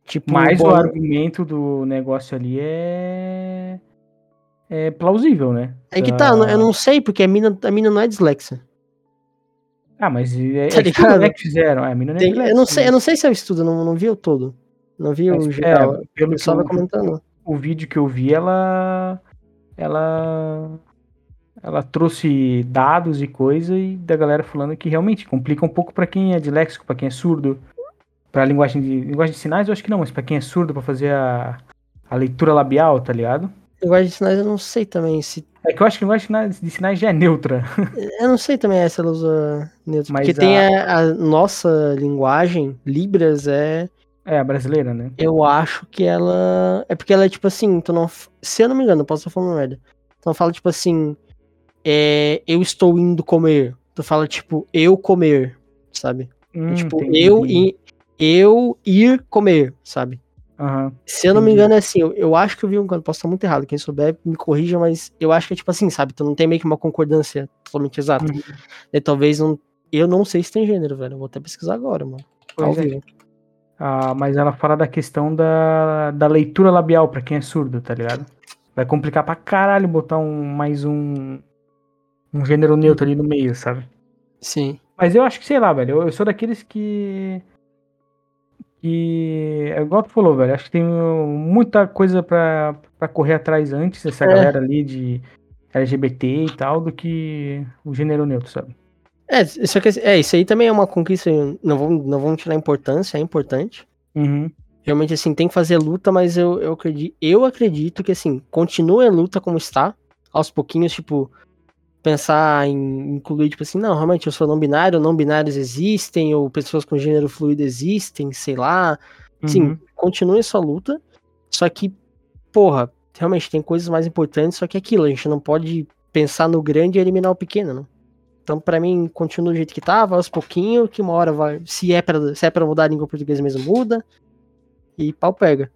Tipo, Mas bom... o argumento do negócio ali é é plausível, né? É que tá, eu não sei, porque a mina, a mina não é dislexa. Ah, mas é, tá é que fizeram. É, a mina não é Tem, eu, não sei, eu não sei se é o estudo, não, não vi o todo. Não vi mas, o geral. É, pelo que eu, comentando. O vídeo que eu vi, ela. Ela. Ela trouxe dados e coisa e da galera falando que realmente complica um pouco para quem é disléxico, para quem é surdo. Pra linguagem de, linguagem de sinais, eu acho que não, mas pra quem é surdo, pra fazer a, a leitura labial, tá ligado? Linguagem de sinais eu não sei também se. É que eu acho que a linguagem de sinais, de sinais já é neutra. Eu não sei também se ela usa neutro. Mas Porque tem a- a, a nossa linguagem, Libras, é. É, a brasileira, né? Eu acho que ela. É porque ela é tipo assim, tu não. Se eu não me engano, eu posso estar falando merda. Tu não fala tipo assim. É, eu estou indo comer. Tu fala tipo, eu comer, sabe? Hum, tipo, entendi. eu, i- eu ir comer, sabe? Aham. Se eu não me engano, é assim, eu, eu acho que eu vi um canto, posso estar muito errado, quem souber me corrija, mas eu acho que é tipo assim, sabe? Tu não tem meio que uma concordância totalmente exata. Uhum. E talvez não. Eu não sei se tem gênero, velho. Eu vou até pesquisar agora, mano. Pois é. Ah, mas ela fala da questão da, da leitura labial pra quem é surdo, tá ligado? Vai complicar pra caralho botar um, mais um, um gênero neutro ali no meio, sabe? Sim. Mas eu acho que, sei lá, velho, eu, eu sou daqueles que. Que. É igual tu falou, velho. Acho que tem muita coisa pra, pra correr atrás antes, essa É. galera ali de LGBT e tal, do que o gênero neutro, sabe? É, só que é, isso aí também é uma conquista. Não vamos, não vamos tirar importância, é importante. Uhum. Realmente, assim, tem que fazer luta, mas eu, eu, acredito, eu acredito que, assim, continue a luta como está. Aos pouquinhos, tipo, pensar em incluir, tipo assim, não, realmente eu sou não binário, não binários existem, ou pessoas com gênero fluido existem, sei lá. Sim, Uhum. continue sua luta. Só que, porra, realmente tem coisas mais importantes, só que é aquilo, a gente não pode pensar no grande e eliminar o pequeno, né? Então, pra mim, continua do jeito que tava, aos pouquinhos, que uma hora vai. Se é pra, se é pra mudar a língua portuguesa mesmo, muda. E pau pega.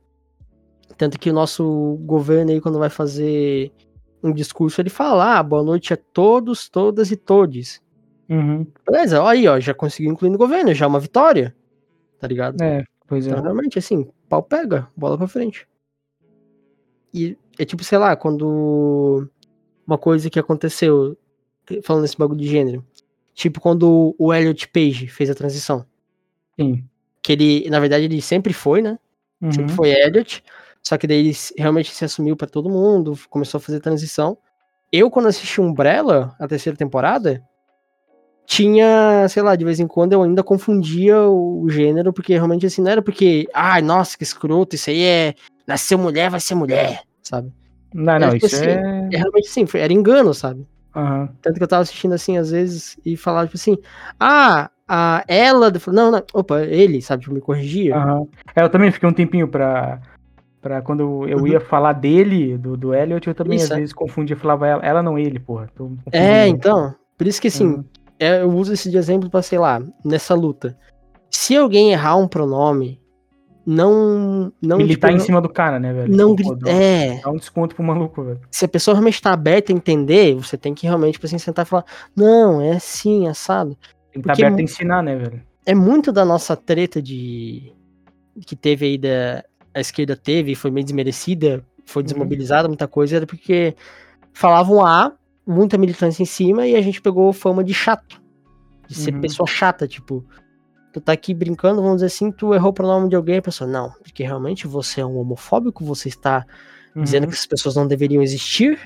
Tanto que o nosso governo aí, quando vai fazer um discurso, ele fala: ah, boa noite a todos, todas e todes. Uhum. Beleza, aí, ó, já conseguiu incluir no governo, já é uma vitória. Tá ligado? É, pois é. Então, realmente, assim, pau pega, bola pra frente. E é tipo, sei lá, quando. Uma coisa que aconteceu, falando nesse bagulho de gênero. Tipo, quando o Elliot Page fez a transição. Sim. Que ele, na verdade, ele sempre foi, né? Uhum. Sempre foi Elliot. Só que daí ele realmente se assumiu pra todo mundo, começou a fazer transição. Eu, quando assisti Umbrella, a terceira temporada, tinha, sei lá, de vez em quando eu ainda confundia o gênero, porque realmente assim, não era porque, ai, nossa, que escroto, isso aí é. Nasceu mulher, vai ser mulher, sabe? Não, não, tipo isso assim, é. É realmente foi, era engano, sabe? Aham. Tanto que eu tava assistindo assim, às vezes, e falava, tipo assim, ah, a ela. Não, não, opa, ele, sabe? Tipo, me corrigia. É, eu também fiquei um tempinho pra. Pra quando eu Uhum. ia falar dele, do, do Elliot, eu também Isso, às é. vezes confundia, falava ela, ela não ele, porra. É, então. Por isso que assim, Uhum. é, eu uso esse de exemplo pra, sei lá, nessa luta. Se alguém errar um pronome, não. não Militar tipo, em cima do cara, né, velho? Não Pô, grita. dá- É. Dá um desconto pro maluco, velho. Se a pessoa realmente tá aberta a entender, você tem que realmente, tipo assim, sentar e falar, não, é assim, assado. Tem que estar Porque aberto a ensinar, né, velho? É muito da nossa treta de. que teve aí da. A esquerda teve, foi meio desmerecida, foi Uhum. desmobilizada, muita coisa, era porque falavam A, muita militância em cima, e a gente pegou fama de chato. De ser Uhum. pessoa chata, tipo. Tu tá aqui brincando, vamos dizer assim, tu errou o pronome de alguém, a pessoa, não, porque realmente você é um homofóbico, você está dizendo Uhum. que essas pessoas não deveriam existir.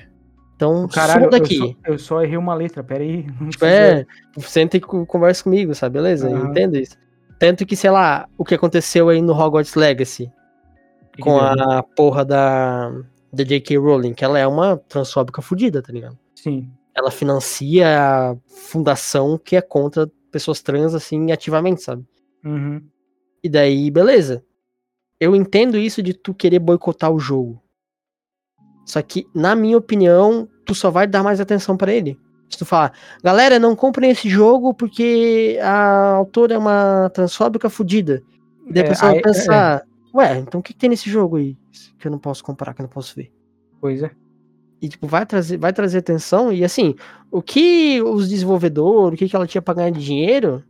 Então, Caralho, suma eu daqui. só, eu só errei uma letra, pera aí. Não Tipo, é, senta e co- conversa comigo, sabe? Beleza, eu Aham. entendo isso. Tanto que, sei lá, o que aconteceu aí no Hogwarts Legacy Que que com deu? a porra da, da J.K. Rowling, que ela é uma transfóbica fudida, tá ligado? Sim. Ela financia a fundação que é contra pessoas trans, assim, ativamente, sabe? Uhum. E daí, beleza. Eu entendo isso de tu querer boicotar o jogo. Só que, na minha opinião, tu só vai dar mais atenção pra ele. Se tu falar, galera, não comprem esse jogo porque a autora é uma transfóbica fudida. E daí a É, pessoa vai aí- pensar, ué, então o que, que tem nesse jogo aí que eu não posso comprar, que eu não posso ver? Pois é. E, tipo, vai trazer, vai trazer atenção. E, assim, o que os desenvolvedores, o que, que ela tinha pra ganhar de dinheiro,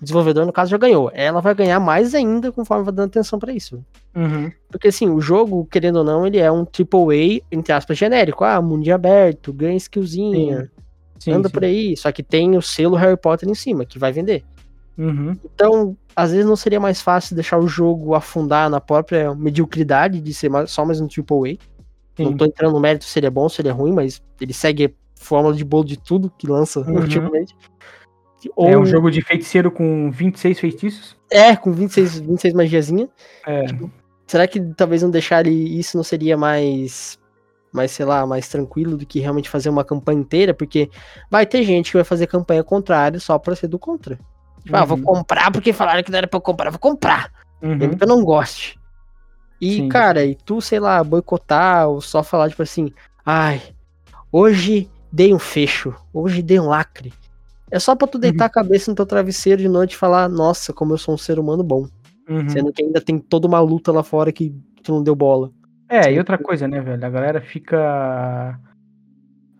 o desenvolvedor, no caso, já ganhou. Ela vai ganhar mais ainda conforme vai dando atenção pra isso. Uhum. Porque, assim, o jogo, querendo ou não, ele é um AAA, entre aspas, genérico. Ah, mundo aberto, ganha skillzinha, Sim, anda sim. por aí. Só que tem o selo Harry Potter em cima, que vai vender. Uhum. Então, às vezes não seria mais fácil deixar o jogo afundar na própria mediocridade de ser só mais um AAA. Não Sim. tô entrando no mérito se ele é bom, se ele é ruim, mas ele segue a fórmula de bolo de tudo que lança Uhum. ultimamente. Ou, É um jogo de feiticeiro com 26 feitiços. É, com 26, 26 magiazinha. É. Será que talvez não deixar ele- isso não seria mais, mais, sei lá, mais tranquilo do que realmente fazer uma campanha inteira? Porque vai ter gente que vai fazer campanha contrária só pra ser do contra. Tipo, ah, vou Uhum. comprar porque falaram que não era pra eu comprar, vou comprar. Uhum. Mesmo que eu não goste. E, Sim. cara, e tu, sei lá, boicotar ou só falar, tipo assim, ai, hoje dei um fecho, hoje dei um lacre. É só pra tu deitar a cabeça no teu travesseiro de noite e falar, nossa, como eu sou um ser humano bom. Uhum. Sendo que ainda tem toda uma luta lá fora que tu não deu bola. É, e outra coisa, né, velho? A galera fica.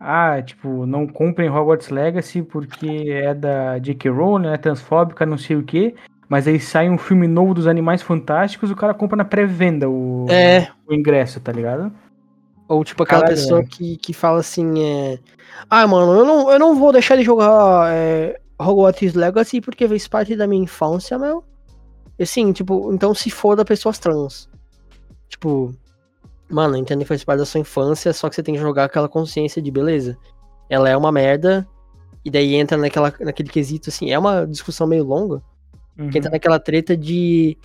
Ah, tipo, não comprem Hogwarts Legacy porque é da J.K. Rowling, é transfóbica, não sei o quê. Mas aí sai um filme novo dos Animais Fantásticos, o cara compra na pré-venda o, É, o ingresso, tá ligado? ou tipo aquela Caralho, pessoa que, que fala assim, é. Ah, mano, eu não, eu não vou deixar de jogar é, Hogwarts Legacy porque fez parte da minha infância, meu. E assim, tipo, então se for da pessoas trans. Tipo, mano, eu entendo que faz parte da sua infância, só que você tem que jogar aquela consciência de beleza. Ela é uma merda, e daí entra naquela, naquele quesito, assim, é uma discussão meio longa, Uhum. que entra naquela treta de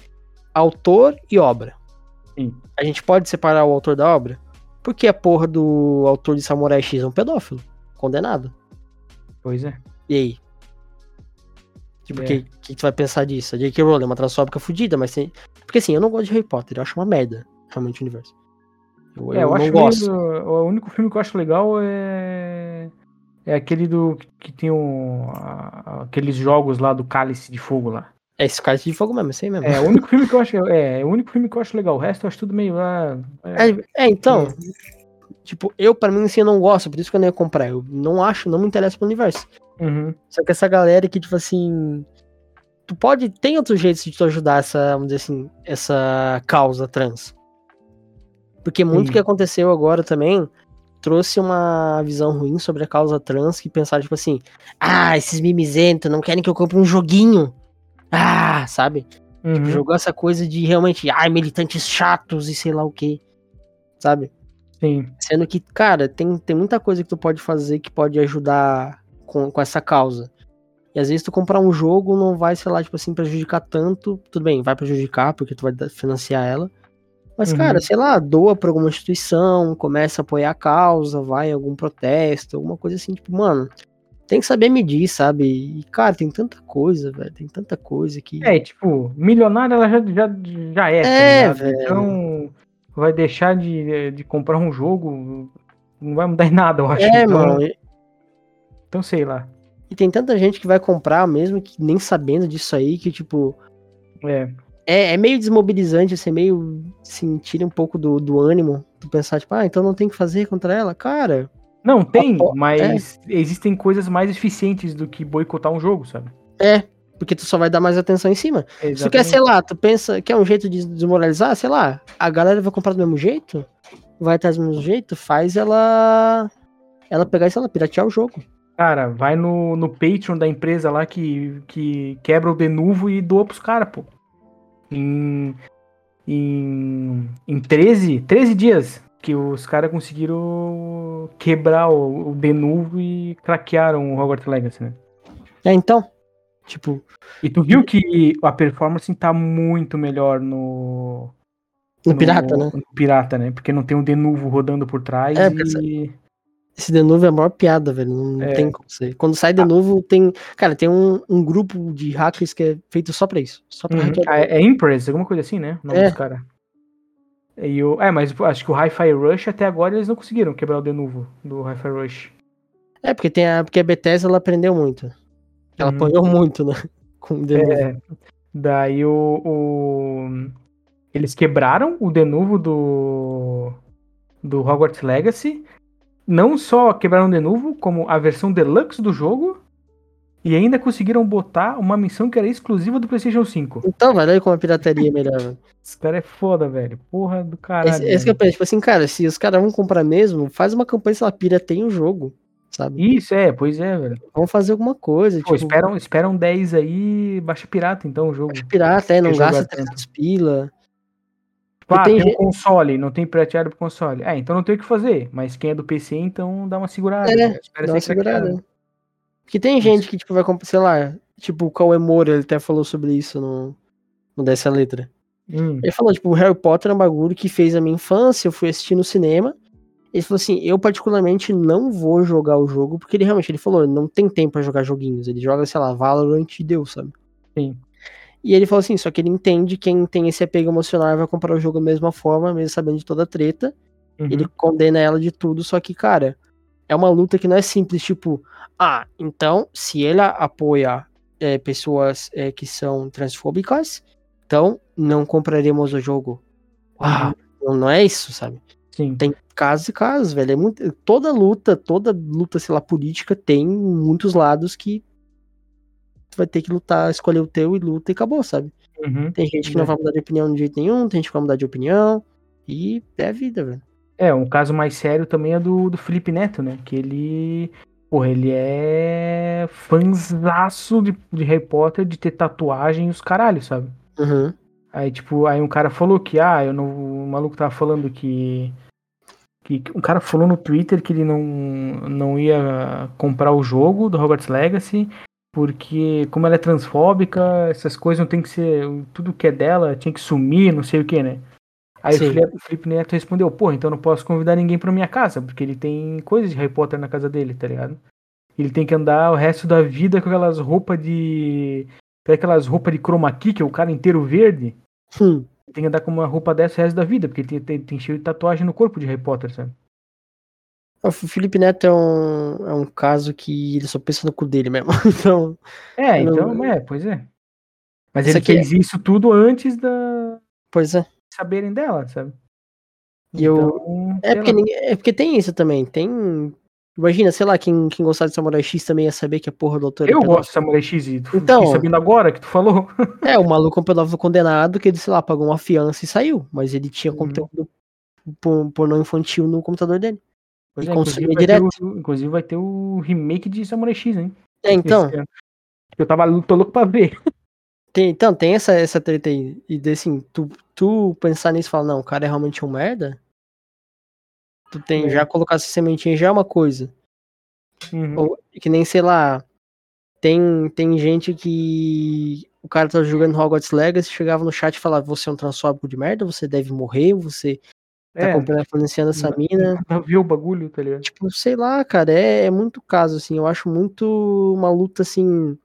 autor e obra. Sim. A gente pode separar o autor da obra? Porque a porra do autor de Samurai X é um pedófilo, condenado. Pois é. E aí? Tipo, o É. que, que tu vai pensar disso? A J.K. Rowling é uma transfóbica fodida, mas tem... Porque assim, eu não gosto de Harry Potter, eu acho uma merda, realmente, o universo. Eu, É, eu eu acho gosto. meio- o único filme que eu acho legal é. É aquele do. que tem um, a- aqueles jogos lá do Cálice de Fogo lá. É esse cara de fogo mesmo, esse aí mesmo. É, o único filme que eu acho. É, é o único filme que eu acho legal. O resto eu acho tudo meio. Ah, é, É, é, então, tipo, eu, pra mim, assim, eu não gosto, por isso que eu não ia comprar. Eu não acho, não me interessa pro universo. uhum, Só que essa galera que, tipo assim. Tu pode. Tem outros jeitos de tu ajudar essa, vamos dizer assim, essa causa trans. Porque muito Sim. que aconteceu agora também trouxe uma visão ruim sobre a causa trans que pensaram, tipo assim, ah, esses mimizentos não querem que eu compre um joguinho. Ah, sabe? uhum. Jogou essa coisa de realmente, ai, militantes chatos e sei lá o que. Sabe? Sim. Sendo que, cara, tem, tem muita coisa que tu pode fazer que pode ajudar com, com essa causa. E às vezes tu comprar um jogo não vai, sei lá, tipo assim, prejudicar tanto. Tudo bem, vai prejudicar porque tu vai financiar ela. Mas, Uhum. cara, sei lá, doa pra alguma instituição, começa a apoiar a causa, vai em algum protesto, alguma coisa assim, tipo, mano, tem que saber medir, sabe? E, cara, tem tanta coisa, velho, tem tanta coisa que. É, tipo, milionária ela já, já, já é. tá É, velho. Então, vai deixar de, de comprar um jogo. Não vai mudar em nada, eu acho. é, então, mano, Então, sei lá. e tem tanta gente que vai comprar mesmo que nem sabendo disso aí, que, tipo, É. É, é meio desmobilizante, assim, meio. Assim, tira um pouco do, do ânimo. Tu pensar, tipo, ah, então não tem o que fazer contra ela? Cara, Não, tem, Apo- mas existem coisas mais eficientes do que boicotar um jogo, sabe? é. Porque tu só vai dar mais atenção em cima. Se tu quer, sei lá, tu pensa que é um jeito de desmoralizar, sei lá, a galera vai comprar do mesmo jeito? Vai atrás do mesmo jeito? Faz ela. Ela pegar e, sei lá, piratear o jogo. Cara, vai no, no Patreon da empresa lá que, que quebra o denuvo e doa pros caras, pô. Em, em, em 13, 13 dias que os caras conseguiram quebrar o, o denuvo e craquearam o Hogwarts Legacy, né? É, então. Tipo, E tu viu que a performance tá muito melhor no. no pirata, né? no pirata, né? Porque não tem um denuvo rodando por trás É, e. Esse de novo é a maior piada, velho. Não É. tem como ser. Quando sai de novo, tem. Cara, tem um, um grupo de hackers que é feito só pra isso. Só pra Uhum. Ah, É, é Impress, alguma coisa assim, né? O nome É. dos caras. E o, é, mas acho que o Hi-Fi Rush até agora eles não conseguiram quebrar o denuvo do Hi-Fi Rush. É, porque, tem a, porque a Bethesda ela aprendeu muito. Ela Uhum. apanhou muito, né? Com o denuvo. É, daí o, o- Eles quebraram o denuvo do. Do Hogwarts Legacy. Não só quebraram o denuvo, como a versão deluxe do jogo. E ainda conseguiram botar uma missão que era exclusiva do PlayStation 5. Então, vai aí como a pirataria é melhor. velho. Esse cara é foda, velho. Porra do caralho. Esse, esse que eu velho. penso, tipo assim, cara, se os caras vão comprar mesmo, faz uma campanha, sei lá, pirateia o jogo, sabe? Isso, é, pois é, velho. Vamos fazer alguma coisa, Pô, tipo, esperam, esperam 10 aí, baixa pirata então o jogo. baixa pirata, é, não gasta tanto. 300 pila. Tipo, ah, tem tem um console, não tem pirateado pro console. É, então não tem o que fazer. Mas quem é do PC, então dá uma segurada. É, espera Dá uma segurada. Que tem gente que, tipo, vai comprar, sei lá, tipo, o Cauê Moura, ele até falou sobre isso no, no Dessa Letra. Hum, Ele falou, tipo, o Harry Potter é um bagulho que fez a minha infância, eu fui assistir no cinema. Ele falou assim, eu particularmente não vou jogar o jogo, porque ele realmente, ele falou, não tem tempo pra jogar joguinhos. Ele joga, sei lá, Valorant e deu, sabe? Sim. E ele falou assim, só que ele entende quem tem esse apego emocional vai comprar o jogo da mesma forma, mesmo sabendo de toda a treta. uhum, Ele condena ela de tudo, só que, cara, é uma luta que não é simples, tipo, ah, então, se ele apoia é, pessoas é, que são transfóbicas, então não compraremos o jogo. Uau, não, não é isso, sabe? Sim. Tem casos e casos, velho. É muito, toda luta, toda luta, sei lá, política tem muitos lados que vai ter que lutar, escolher o teu e luta e acabou, sabe? uhum. Tem gente que não vai mudar de opinião de jeito nenhum, tem gente que vai mudar de opinião. E é a vida, velho. É, um caso mais sério também é do, do Felipe Neto, né? Que ele. Porra, ele é fãzaço de, de Harry Potter, de ter tatuagem e os caralhos, sabe? Uhum. Aí, tipo, aí um cara falou que, ah, eu não. O maluco tava falando que. Que um cara falou no Twitter que ele não, não ia comprar o jogo do Hogwarts Legacy, porque como ela é transfóbica, essas coisas não tem que ser. Tudo que é dela tinha que sumir, não sei o que, né? Aí o Sim. Felipe, o Felipe Neto respondeu, porra, então não posso convidar ninguém pra minha casa, porque ele tem coisas de Harry Potter na casa dele, tá ligado? Ele tem que andar o resto da vida com aquelas roupas de. com aquelas roupas de chroma key, que é o cara inteiro verde. Ele tem que andar com uma roupa dessa o resto da vida, porque ele tem, tem, tem cheio de tatuagem no corpo de Harry Potter, sabe? O Felipe Neto é um, é um caso que ele só pensa no cu dele mesmo. Então, É, Não- então, é, pois é. Mas Isso ele aqui é- fez isso tudo antes da pois é. saberem dela, sabe? E eu- Então, É sei porque, ninguém- é porque tem isso também. Tem. Imagina, sei lá, quem, quem gostar de Samurai X também ia saber que a porra do autor é Eu pedófilo. gosto de Samurai X e tu- Então- sabendo agora que tu falou. É, o maluco é um pedófilo condenado que ele, sei lá, pagou uma fiança e saiu. Mas ele tinha Uhum. conteúdo por- pornô infantil no computador dele. Pois E é, consumia inclusive, vai ter direto. o, inclusive vai ter o remake de Samurai X, hein? É, então. Eu tava tô louco pra ver. tem, então, tem essa, essa treta aí. E assim, tu, tu pensar nisso e falar, não, o cara é realmente um merda. Tu tem, É. já colocar essa sementinha já é uma coisa. Uhum. Ou, que nem, sei lá, tem, tem gente que o cara tá jogando Hogwarts Legacy, chegava no chat e falava, você é um transfóbico de merda, você deve morrer, você tá É, comprando influenciando essa Não- mina. pra ver o bagulho, tá ligado? Tipo, sei lá, cara, é, é muito caso, assim, eu acho muito uma luta, assim,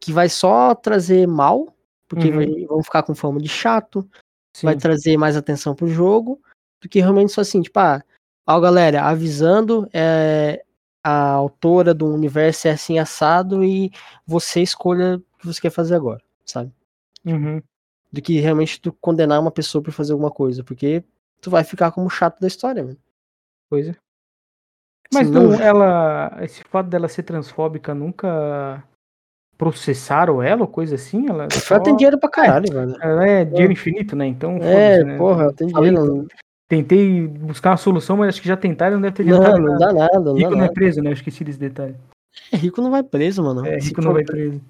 que vai só trazer mal, porque Uhum. vai- vão ficar com fama de chato, Sim. vai trazer mais atenção pro jogo, do que realmente só assim, tipo, ah, ó, galera, avisando, é, a autora do universo é assim assado e você escolha o que você quer fazer agora, sabe? Uhum. Do que realmente tu condenar uma pessoa por fazer alguma coisa, porque tu vai ficar como chato da história, mano. Coisa. Mas Se não, ela. Esse fato dela ser transfóbica nunca processaram ela ou coisa assim? Ela, Ela só- tem dinheiro pra caralho, mano. ela é dinheiro infinito, né? Então, É, né? porra, ela tem Falei, dinheiro. Não, Tentei buscar uma solução, mas acho que já tentaram, não deve ter não, adiantado não dá nada, não Rico dá não é nada. preso, né? Eu esqueci desse detalhe. É, rico não vai preso, mano. É, rico não vai preso.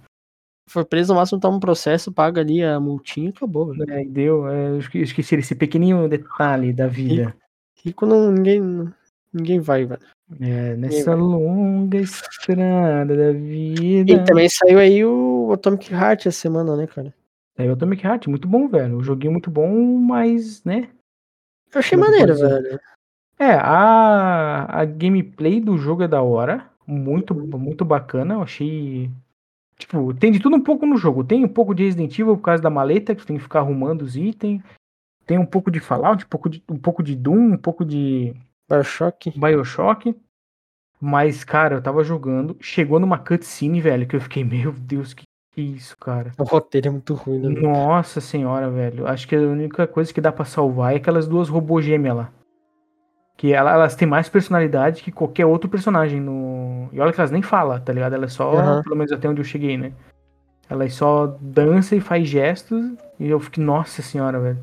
For preso, no máximo toma um processo, paga ali a multinha e acabou, velho. É, deu. é, esqueci esse pequenininho detalhe da vida. Rico não, ninguém, ninguém vai, velho. É, nessa longa estrada da vida. E também saiu aí o Atomic Heart essa semana, né, cara? Aí o Atomic Heart, muito bom, velho. O joguinho muito bom, mas, né? Eu achei maneiro, dizer? velho. É, a, a gameplay do jogo é da hora. Muito, muito bacana. Eu achei. Tipo, tem de tudo um pouco no jogo. Tem um pouco de Resident Evil por causa da maleta, que tu tem que ficar arrumando os itens. Tem um pouco de Fallout, um pouco de, um pouco de Doom, um pouco de Bioshock. Bioshock. Mas, cara, eu tava jogando. Chegou numa cutscene, velho, que eu fiquei, meu Deus, que, que isso, cara. O roteiro é muito ruim, né? Nossa senhora, velho. Acho que a única coisa que dá pra salvar é aquelas duas robôs gêmeas lá. Que ela- elas têm mais personalidade que qualquer outro personagem no. E olha que elas nem falam, tá ligado? Elas só, Aham. pelo menos até onde eu cheguei, né? Elas só dançam e faz gestos. E eu fiquei, nossa senhora, velho.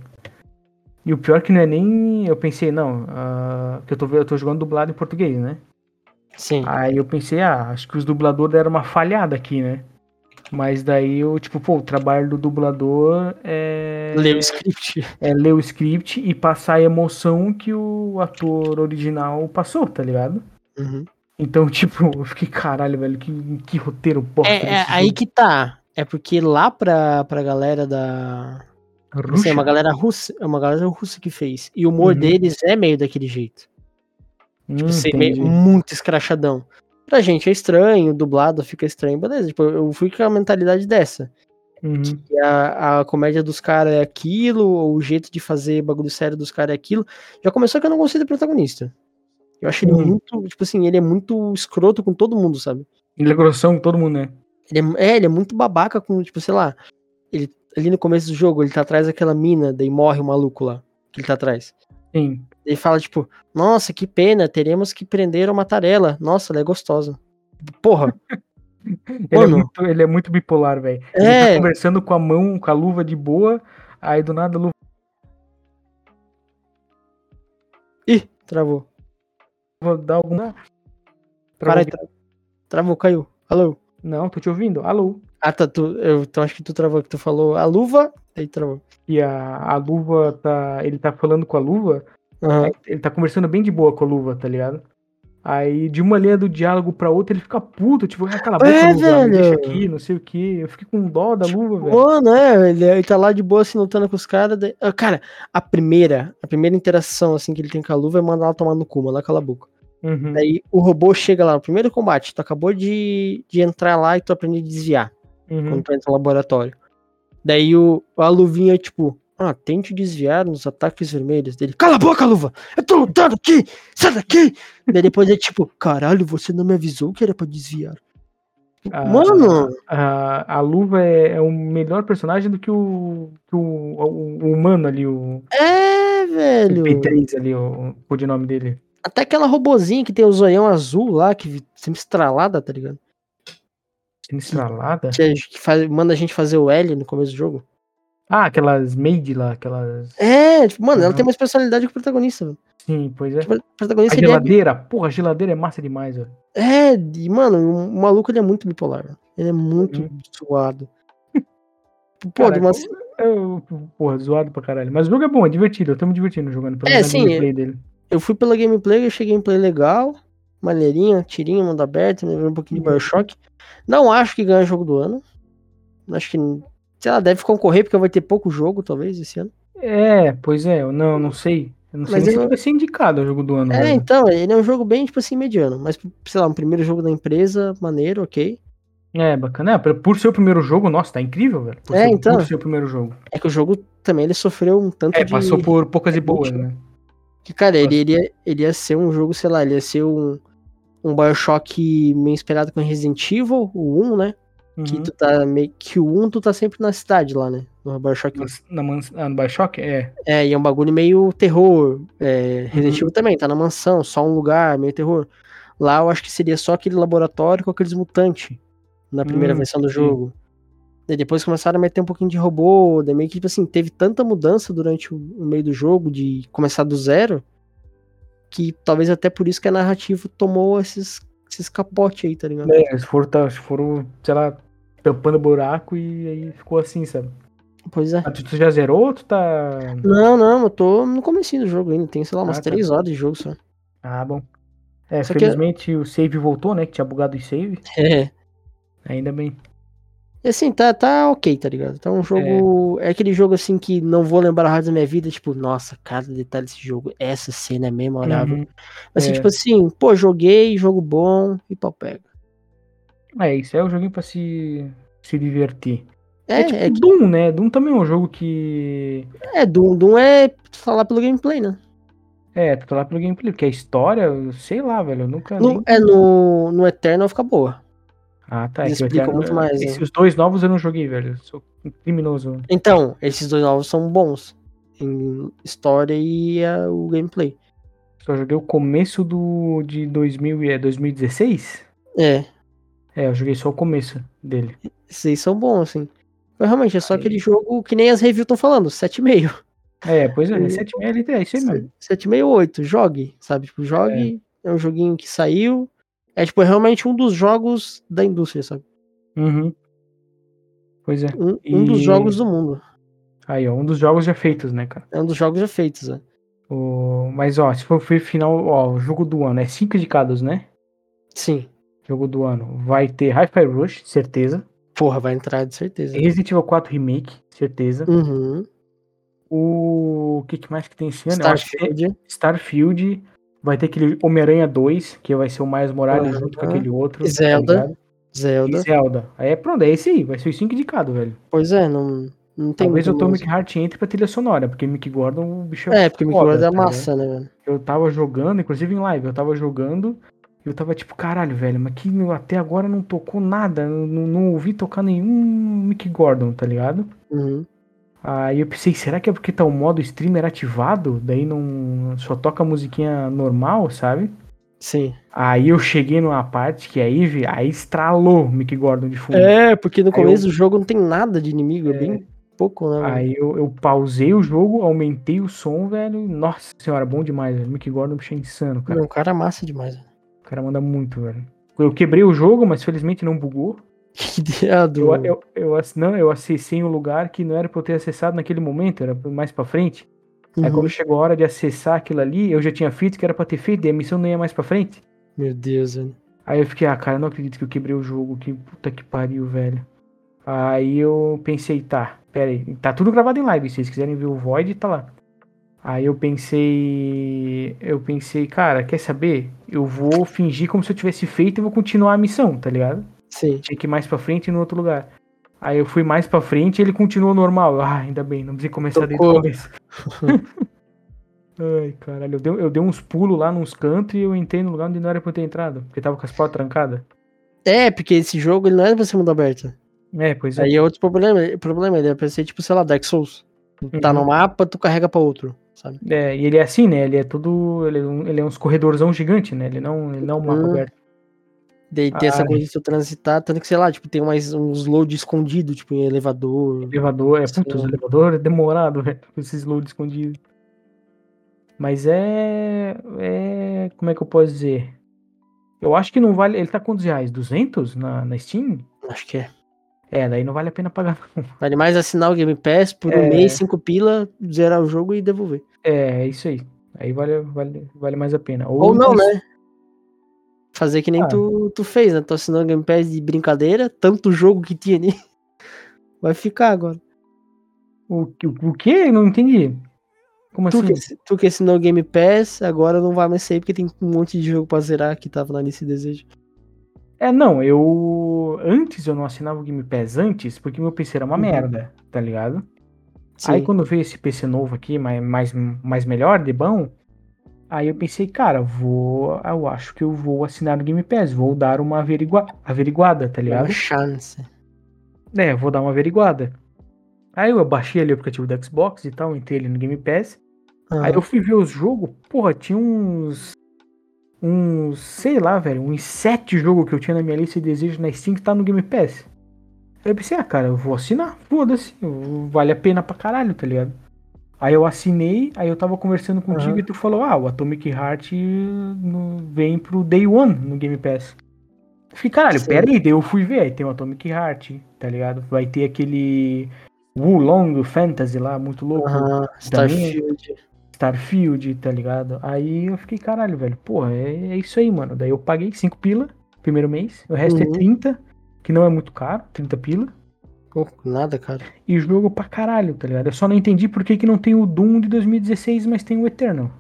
E o pior que não é nem. Eu pensei, não, ah, que eu tô, eu tô jogando dublado em português, né? Sim. Aí eu pensei, ah, acho que os dubladores deram uma falhada aqui, né? Mas daí eu, tipo, pô, o trabalho do dublador é, Leu o script. é ler o script e passar a emoção que o ator original passou, tá ligado? Uhum. Então, tipo, eu fiquei, caralho, velho, que, que roteiro bosta. É, é aí que tá. É porque lá pra, pra galera da. Assim, Ruxa? é uma galera russa. É uma galera russa que fez. E o humor Uhum. deles é meio daquele jeito. Hum, ser meio- entendi. muito escrachadão. Pra gente é estranho, dublado fica estranho, beleza. Tipo, eu fui com a mentalidade dessa. Uhum. que a, a comédia dos caras é aquilo, ou o jeito de fazer bagulho sério dos caras é aquilo. Já começou que eu não gostei do protagonista. Eu acho ele Hum. muito, tipo assim, ele é muito escroto com todo mundo, sabe? Ele é grossão, todo mundo, né? Ele é, é, ele é muito babaca com, tipo, sei lá, ele ali no começo do jogo, ele tá atrás daquela mina, daí morre o maluco lá, que ele tá atrás. Sim. Ele fala, tipo, nossa, que pena, teremos que prender ou matar ela. Nossa, ela é gostosa. Porra, Ele, é muito, ele é muito bipolar, velho. Ele É. tá conversando com a mão, com a luva de boa, aí do nada a luva ih, travou. dá algum. Dá. Para aí, tra- travou, caiu. Alô? Não, tô te ouvindo. Alô. Ah, tá, tu, eu então acho que tu travou, que tu falou a luva, aí travou. E a, a luva tá. Ele tá falando com a luva, Aham. ele tá conversando bem de boa com a luva, tá ligado? Aí de uma linha do diálogo pra outra ele fica puto, tipo, ah, cala a boca, É, luva, deixa aqui, não sei o que. Eu fiquei com dó da luva, velho. Mano, é, ele, ele tá lá de boa, assim, lutando com os caras. daí- ah, Cara, a primeira, a primeira interação, assim, que ele tem com a luva é mandar ela tomar no cu, mandar cala a boca. Uhum. Daí o robô chega lá, no primeiro combate, tu acabou de, de entrar lá e tu aprende a desviar, Uhum. quando tu entra no laboratório. Daí o, a luvinha, tipo, ah, tente desviar nos ataques vermelhos dele. Cala a boca, luva! Eu tô lutando aqui! Sai daqui! Daí depois é tipo, caralho, você não me avisou que era pra desviar. Ah, Mano, A, a luva é, é o melhor personagem do que o, que o, o- o humano ali, o, é, o velho. P3 ali, o, o nome dele. Até aquela robozinha que tem o zoião azul lá, que sempre estralada, tá ligado? Estralada? Que, a- que faz- manda a gente fazer o L no começo do jogo. Ah, aquelas maid lá, aquelas. É, tipo, mano, ela Uhum. tem mais personalidade que o protagonista. Mano. Sim, pois é. Tipo, o A protagonista é, geladeira, porra, a geladeira é massa demais, velho. é, e, mano, o, maluco ele é muito bipolar. mano. Ele é muito Uhum. suado. Pô, de Cara, uma... eu- porra, zoado pra caralho. Mas o jogo é bom, é divertido, eu tô me divertindo jogando. pelo É, a sim, gameplay dele. eu fui pela gameplay, eu achei gameplay legal, maneirinha, tirinho, mundo aberto, me lembrou um pouquinho de Uhum. Bioshock. Não acho que ganha jogo do ano. Acho que, sei lá, deve concorrer porque vai ter pouco jogo, talvez, esse ano. É, pois é, eu não, não sei. Eu não sei Mas se eu- ele vai ser indicado ao jogo do ano. É, velho. então, ele é um jogo bem, tipo assim, mediano. Mas, sei lá, um primeiro jogo da empresa, maneiro, ok. É, bacana. É, por- ser o primeiro jogo, nossa, tá incrível, velho. Por, É, ser, então. por ser o primeiro jogo. É que o jogo também, ele sofreu um tanto É, de... passou por poucas e é boas, último. né? Que, cara, ele, ele, ia, ele ia ser um jogo, sei lá, ele ia ser um, um Bioshock meio inspirado com Resident Evil, o 1, né? Que Uhum. tu tá meio... Que o 1 tu tá sempre na cidade lá, né? No Bioshock 1. Na, na ah, no Bioshock? É. É, e é um bagulho meio terror. É, Resident Uhum. Evil também, tá na mansão, só um lugar, meio terror. Lá eu acho que seria só aquele laboratório com aqueles mutantes na primeira Hum, versão do jogo. Daí depois começaram a meter um pouquinho de robô, daí meio que, tipo assim, teve tanta mudança durante o, o meio do jogo, de começar do zero, que talvez até por isso que a narrativa tomou esses, esses capotes aí, tá ligado? É, eles foram, tá, foram, sei lá, tampando buraco e aí ficou assim, sabe? Pois é. Ah, tu, tu já zerou ou tu tá. Não, não, eu tô no comecinho do jogo ainda, tem, sei lá, umas Ah, tá. três horas de jogo só. Ah, bom. É, Só que- felizmente o save voltou, né? Que tinha bugado o save. É. Ainda bem. E assim, tá, tá ok, tá ligado? Tá um jogo. É. aquele jogo assim que não vou lembrar mais da minha vida, tipo, nossa, cada detalhe desse jogo, essa cena é memorável. Uhum. Mas assim, é. tipo assim, pô, joguei, jogo bom e pau pega. É, isso é um joguinho pra se, se divertir. É, É, tipo é, que- Doom, né? Doom também é um jogo que. é, Doom, Doom é falar pelo gameplay, né? É, tu tá lá pelo gameplay, porque a história, sei lá, velho. Eu nunca. No, nem- é no, no Eternal fica boa. Ah, tá. eles é eu explicam muito mais, Esses né? dois novos eu não joguei, velho. Eu sou um criminoso. Então, esses dois novos são bons. Em história e é, o gameplay. Só joguei o começo do de 2000 e é 2016? É, É, eu joguei só o começo dele. esses aí são bons, assim. Mas realmente, é só Aí. aquele jogo que nem as reviews estão falando, 7,5. É, pois é, E- 7 é isso aí mesmo. 768, jogue, sabe? Tipo, jogue, é. um joguinho que saiu. É, tipo, realmente um dos jogos da indústria, sabe? Uhum. Pois é. Um, um dos E- jogos do mundo. Aí, ó, um dos jogos já feitos, né, cara? É um dos jogos já feitos, né? O... Mas, ó, se for final, ó, o jogo do ano, é 5 indicados, né? Sim. Jogo do ano. Vai ter Hi-Fi Rush, certeza. Porra, vai entrar de certeza. Resident Evil 4 Remake, certeza. Uhum. O que, que mais que tem esse ano? Starfield. Starfield. Vai ter aquele Homem-Aranha 2, que vai ser o Miles Morales Aham. junto com aquele outro. Zelda. tá? Zelda. E Zelda. Aí é pronto, é esse aí. Vai ser os 5 indicados, velho. Pois é, não, não tem Talvez o música. Heart entre pra trilha sonora, porque Mick Gordon, o bicho É, porque o Mickey foda, Mouse é tá massa, né, velho? Eu tava jogando, inclusive em live, eu tava jogando e eu tava tipo, caralho, velho, mas que até agora não tocou nada, não, não ouvi tocar nenhum Mick Gordon, tá ligado? Uhum. Aí eu pensei, será que é porque tá o modo streamer ativado? Daí não só toca a musiquinha normal, sabe? Sim. Aí eu cheguei numa parte que aí, vi- aí estralou o Mick Gordon de fundo. É, porque no Aí eu- começo do jogo não tem nada de inimigo, é, bem pouco, né? Aí eu, eu pausei o jogo, aumentei o som, velho. Nossa senhora, bom demais, velho. Mick Gordon, bicho é insano, cara. Não, o cara é massa demais. velho. O cara manda muito, velho. Eu quebrei o jogo, mas felizmente não bugou. Que ideia do... Eu, eu, eu, não, eu acessei um lugar que não era pra eu ter acessado naquele momento, era mais pra frente. Aí Uhum. quando chegou a hora de acessar aquilo ali, eu já tinha feito que era pra ter feito, e a missão não ia mais pra frente. Meu Deus, velho. Aí eu fiquei, ah, cara, não acredito que eu quebrei o jogo, que puta que pariu, velho. Aí eu pensei, tá, pera aí, tá tudo gravado em live, se vocês quiserem ver o Void, tá lá. Aí eu pensei, eu pensei, cara, quer saber? Eu vou fingir como se eu tivesse feito e vou continuar a missão, tá ligado? Sim. Tinha que ir mais pra frente e no outro lugar. Aí eu fui mais pra frente e ele continuou normal. Ah, ainda bem, não precisei começar desde o começo. Ai, caralho, eu dei, eu dei uns pulos lá nos cantos e eu entrei no lugar onde não era pra eu ter entrado, porque tava com as portas trancadas. É, porque esse jogo ele não é pra ser mundo aberto. É, pois é. Aí é outro problema. problema ele é pra ser tipo, sei lá, Dark Souls. Tu Tá Uhum. no mapa, tu carrega pra outro, sabe? É, e ele é assim, né? Ele é todo. Ele é, um, ele é uns corredorzão gigante, né? Ele não, ele não é um mapa Hum. aberto. Daí tem essa Ai. coisa de tu transitar, tanto que, sei lá, tipo, tem mais uns load escondido, tipo, em elevador. Elevador, é, Sim. puta, os elevador é demorado, velho, com esses loads escondidos. Mas é. É. Como é que eu posso dizer? Eu acho que não vale. Ele tá quantos reais? 200 na, na Steam? Acho que é. É, daí não vale a pena pagar. não. Vale mais assinar o Game Pass por um É. mês, cinco pila, zerar o jogo e devolver. É, é isso aí. Aí vale, vale, vale mais a pena. Ou não, mas- né? Fazer que nem Ah. tu, tu fez, né? Tu assinou o Game Pass de brincadeira, tanto jogo que tinha ali. Vai ficar agora. O, o, o quê? Não entendi. Como Tu assim? que, tu que assinou o Game Pass, agora não vai mais sair porque tem um monte de jogo pra zerar que tava na lista de desejo. É, não, eu. Antes eu não assinava o Game Pass antes, porque meu PC era uma Uhum. merda, tá ligado? Sim. Aí quando veio esse PC novo aqui, mais, mais, mais melhor, de bom, aí eu pensei, cara, vou. Eu acho que eu vou assinar o Game Pass, vou dar uma averigua, averiguada, tá ligado? uma chance. É, vou dar uma averiguada. Aí eu baixei ali o aplicativo do Xbox e tal, entrei ali no Game Pass. Ah, Aí eu fui ver os jogos, porra, tinha uns. Uns, sei lá, velho, uns sete jogos que eu tinha na minha lista de desejos na Steam que tá no Game Pass. Aí eu pensei, ah, cara, eu vou assinar, foda-se, vale a pena pra caralho, tá ligado? Aí eu assinei, aí eu tava conversando contigo Aham. e tu falou, ah, o Atomic Heart no- vem pro Day One no Game Pass. Eu fiquei, caralho, Sim. pera aí, daí eu fui ver, aí tem o Atomic Heart, tá ligado? Vai ter aquele Wulong Fantasy lá, muito louco. aham, Starfield. Starfield, tá ligado? Aí eu fiquei, caralho, velho, porra, é, é isso aí, mano. Daí eu paguei 5 pila primeiro mês, o resto é Uhum. 30, que não é muito caro, 30 pila. Pô, nada, cara. E jogo pra caralho, tá ligado? Eu só não entendi por que, que não tem o Doom de 2016, mas tem o Eternal.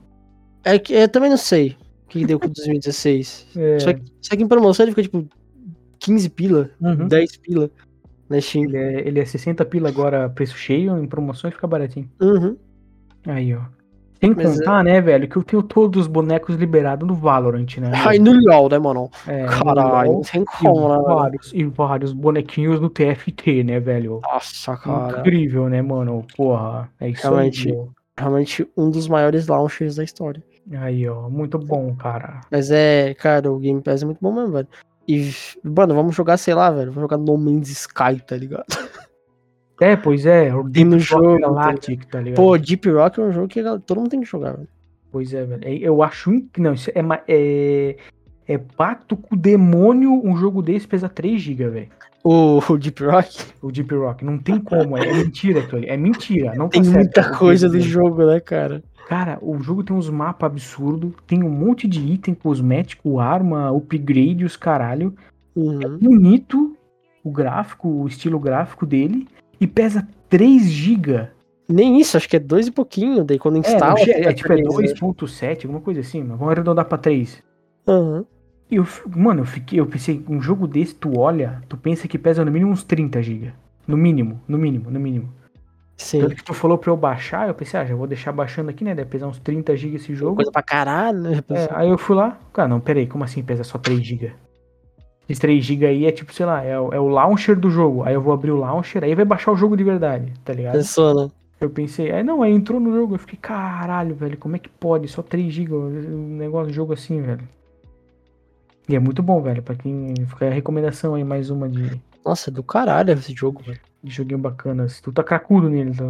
É que eu também não sei o que que deu com o 2016. É, Só, que, só que em promoção ele fica tipo 15 pila, uhum. 10 pila na Steam. ele, é, ele é 60 pila agora, preço cheio, em promoção e fica baratinho. Uhum. Aí, ó. Sem Mas contar, né, velho, que eu tenho todos os bonecos liberados no Valorant, né? Ai, no LOL, né, mano? É, Caralho, não tem como, né, vários, e vários bonequinhos no TFT, né, velho? Nossa, cara. Incrível, né, mano? Porra, é isso Realmente. aí. Realmente um dos maiores launchers da história. Aí, ó, muito bom, cara. Mas é, cara, o Game Pass é muito bom mesmo, velho. E, mano, vamos jogar, sei lá, velho. Vamos jogar No Man's Sky, tá ligado? É, pois é, o Tem no Deep Rock jogo, Galactic, tá ligado? Pô, Deep Rock é um jogo que todo mundo tem que jogar, velho. Pois é, velho. É, Eu acho. in- Não, isso é, é, é pacto com o demônio um jogo desse pesa 3 GB, velho. O, o Deep Rock O Deep Rock. Não tem como, é, é mentira ali. É mentira. Não tá tem certo, muita é coisa do dele. jogo, né, cara? Cara, o jogo tem uns mapas absurdos, tem um monte de item cosmético, arma, upgrade, os caralho. Uhum. Bonito o gráfico, o estilo gráfico dele, e pesa 3 GB. Nem isso, acho que é dois e pouquinho. Daí quando É, instala. não, fica é, tipo, é três, né? 2.7, alguma coisa assim, mas vamos arredondar pra 3. Uhum. E eu, mano, eu fiquei, eu pensei, um jogo desse, tu olha, tu pensa que pesa no mínimo uns 30 GB. No mínimo, no mínimo, no mínimo. Sim. Tanto que tu falou pra eu baixar, eu pensei, ah, já vou deixar baixando aqui, né? Deve pesar uns 30 GB esse jogo. Coisa pra caralho, né? É, aí eu fui lá, cara, não, peraí, como assim pesa só 3 GB? Esses 3 GB aí é tipo, sei lá, é, o- é o launcher do jogo. Aí eu vou abrir o launcher, aí vai baixar o jogo de verdade, tá ligado? Pensou, né? Eu pensei, aí não, aí entrou no jogo, eu fiquei, caralho, velho, como é que pode? Só 3 GB, um negócio de jogo assim, velho. E é muito bom, velho, pra quem. Fica a recomendação aí, mais uma de, Nossa, é do caralho esse jogo, velho. de joguinho bacana. Tu tá cracudo nele, tá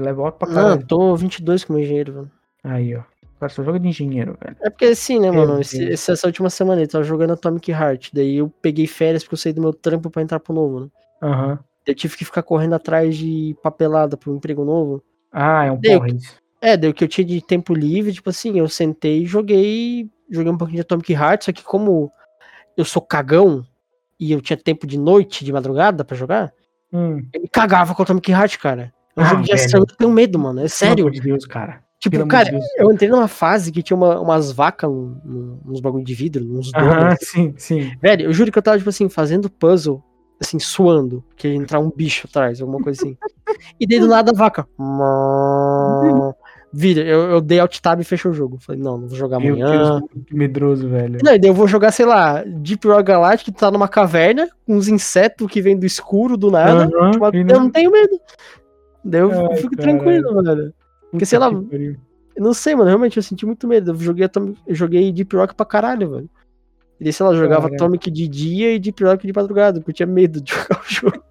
level alto pra Não, caralho. eu tô 22 como engenheiro, velho. Aí, ó. Cara só joga de engenheiro, velho. É porque assim, né, mano? Esse, esse- essa última semana eu tava jogando Atomic Heart. Daí eu peguei férias porque eu saí do meu trampo pra entrar pro novo, né? Aham. Eu tive que ficar correndo atrás de papelada pro emprego novo. Ah, é um Deu. porra isso. É, daí o que eu tinha de tempo livre, tipo assim, eu sentei e joguei. Joguei um pouquinho de Atomic Heart, só que como eu sou cagão e eu tinha tempo de noite, de madrugada pra jogar, Hum. eu me cagava com Atomic Heart, cara. É um Ah, jogo de ação, eu tenho medo, mano. É Pelo sério. amor de Deus, cara. Tipo, Pelo cara, Deus. eu entrei numa fase que tinha uma- umas vacas num- num- nos bagulho de vidro, uns donos. Aham, sim, sim. Velho, eu juro que eu tava, tipo assim, fazendo puzzle, assim, suando, que ia entrar um bicho atrás, alguma coisa assim. e daí do nada a vaca. Vira, eu, eu dei alt tab e fechei o jogo. Falei, não, não vou jogar Meu amanhã. Deus, que medroso, velho. Não, e daí eu vou jogar, sei lá, Deep Rock Galactic, que tá numa caverna, com uns insetos que vêm do escuro, do nada. Tipo, eu não- não tenho medo. Daí eu Ai, fico caralho. tranquilo, velho. Puta sei lá. Eu não sei, mano, realmente eu senti muito medo. Eu joguei, Atomic- eu joguei Deep Rock pra caralho, velho. E daí, sei lá, eu jogava Caralho. Atomic de dia e Deep Rock de madrugada, porque eu tinha medo de jogar o jogo.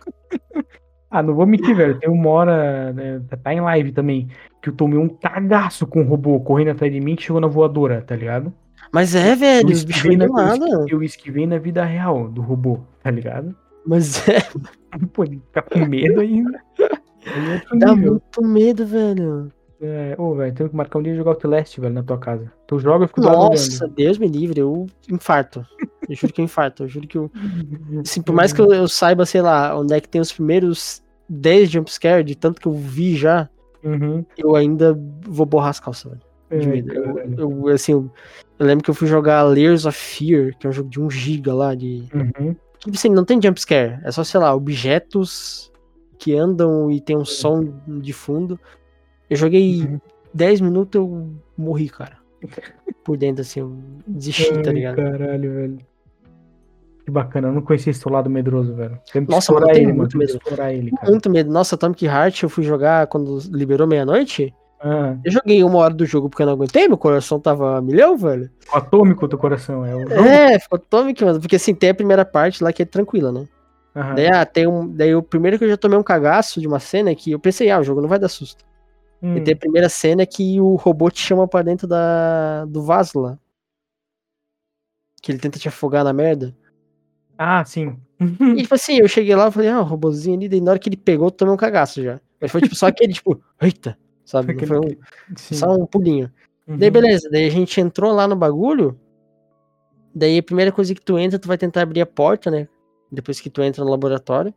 Ah, não vou mentir, velho. Tem uma hora, né, tá em live também, que eu tomei um cagaço com um robô correndo atrás de mim que chegou na voadora, tá ligado? Mas é, velho, os bichos dão eu nada. eu esquivei na vida real do robô, tá ligado? Mas é, Pô, ele fica com medo ainda. É dá muito medo, velho. É, ô, velho, tenho que marcar um dia e jogar Outlast, velho, na tua casa. Tu joga, eu fico do lado Nossa, Deus me livre, eu infarto. Eu juro que eu infarto, eu juro que eu. Assim, por mais que eu, eu saiba, sei lá, onde é que tem os primeiros 10 jumpscare, de tanto que eu vi já, Uhum. eu ainda vou borrar as calças, velho. Medo. Eu, eu, assim, eu, eu lembro que eu fui jogar Layers of Fear, que é um jogo de 1 giga lá, de. Uhum. Que assim, não tem jumpscare, é só, sei lá, objetos que andam e tem um som de fundo. Eu joguei Uhum. 10 minutos eu morri, cara. Por dentro, assim, eu desisti, tá ligado? Caralho, velho. Que bacana, eu não conhecia esse teu lado medroso, velho. Tem que Nossa, explorar ele, muito medo. explorar ele, cara. Muito medo. Nossa, Atomic Heart eu fui jogar quando liberou meia-noite. Ah, Eu joguei uma hora do jogo porque eu não aguentei, meu coração tava a milhão, velho. o atômico do coração, é o. É, ficou Atomic, mano. Porque assim, tem a primeira parte lá que é tranquila, né? Daí, ah, tem um, daí o primeiro que eu já tomei um cagaço de uma cena é que eu pensei, ah, o jogo não vai dar susto. Hum. E tem a primeira cena que o robô te chama pra dentro da, do vaso lá. Que ele tenta te afogar na merda. Ah, sim. E tipo assim, eu cheguei lá e falei, ah, o robôzinho ali, daí na hora que ele pegou, eu tomei um cagaço já. Mas foi tipo só aquele, tipo, eita, sabe? Aquele- foi um, Sim. só um pulinho. Uhum. Daí beleza, daí a gente entrou lá no bagulho. Daí a primeira coisa que tu entra, tu vai tentar abrir a porta, né? Depois que tu entra no laboratório.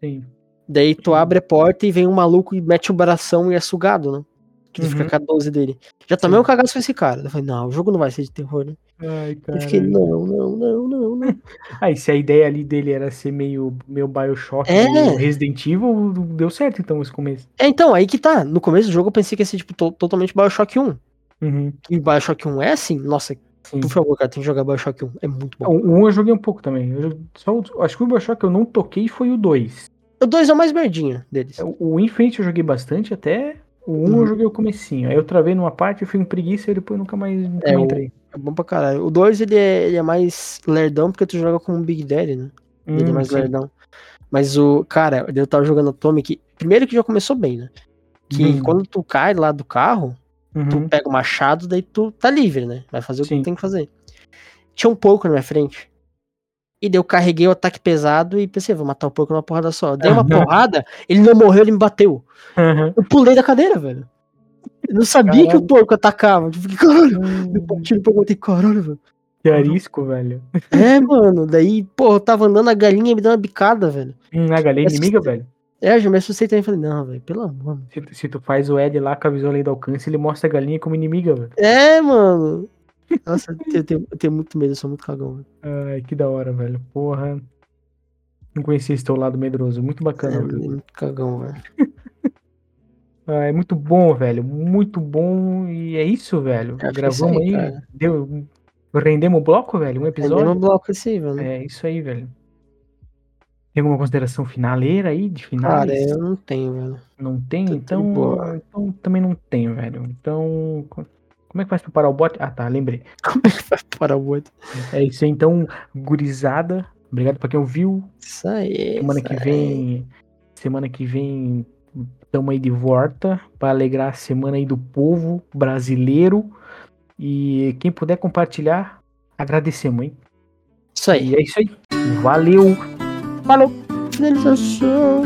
Sim. Daí tu Uhum. abre a porta e vem um maluco e mete o bração e é sugado, né? Que tu Uhum. fica com a 12 dele. Já tomei Sim. um cagaço com esse cara. Eu falei, não, o jogo não vai ser de terror, né? Ai, Eu fiquei, cara. não, não, não, não, não. Ah, e se a ideia ali dele era ser meio, meio Bioshock, É. meio Resident Evil, deu certo então esse começo. É, então, aí que tá. No começo do jogo eu pensei que ia ser, tipo, to- totalmente Bioshock 1. Uhum. E Bioshock 1 é assim, nossa, Sim. por favor, cara, tem que jogar Bioshock 1. É muito bom. O 1 eu joguei um pouco também. Eu só, o- acho que o Bioshock eu não toquei foi o 2. O 2 é o mais merdinha deles. O, o Infinite eu joguei bastante até. O 1 eu Uhum. joguei o comecinho. Aí eu travei numa parte, eu fui com preguiça e depois nunca mais, nunca É, mais o- entrei. É bom pra caralho. O 2 ele é, ele é mais lerdão porque tu joga com o Big Daddy, né? ele é Hum, mais sim. lerdão. Mas o, cara, eu tava jogando Atomic. Primeiro que já começou bem, né? Que Uhum. quando tu cai lá do carro, tu Uhum. pega o machado, daí tu tá livre, né? Vai fazer o que Sim. tu tem que fazer. Tinha um pouco na minha frente. E daí eu carreguei o ataque pesado e pensei, vou matar o porco numa porrada só. Dei uma Aham. porrada, ele não morreu, ele me bateu. Uhum. Eu pulei da cadeira, velho. Eu não sabia que Caralho. o porco atacava. Tipo, que caralho. Hum, Eu bati no porco, eu caralho, velho. que arisco, velho. É, mano. Daí, pô, eu tava andando, a galinha me deu uma bicada, velho. Hum, a galinha Essa- inimiga, velho. É, eu já me assustei também. Falei, não, velho, pelo amor. Se, tu- se tu faz o Ed lá com a visão além do alcance, ele mostra a galinha como inimiga, velho. É, mano. Nossa, eu tenho, eu tenho- tenho muito medo, eu sou muito cagão, velho. Ai, que da hora, velho. Porra. Não conhecia esse teu lado medroso. Muito É, bacana, velho. muito cagão, velho. Ah, é muito bom, velho. Muito bom. E é isso, velho. Acho é Gravamos aí, aí. cara. Deu, rendemos o bloco, velho? Um episódio? Rendemos um bloco esse, velho. É isso aí, velho. Tem alguma consideração finaleira aí de Cara, finais? eu não tenho, velho. Não tem? de Então, então também não tem, velho. Então, como é que faz pra parar o bot? Ah, tá, lembrei. Como é que vai parar o outro? É isso aí, então, gurizada. Obrigado pra quem ouviu. Isso aí. Semana isso que vem, semana que vem, tamo aí de volta para alegrar a semana aí do povo brasileiro. E quem puder compartilhar, agradecemos, hein? Isso aí. E é isso aí. Valeu! Falou! Finalização.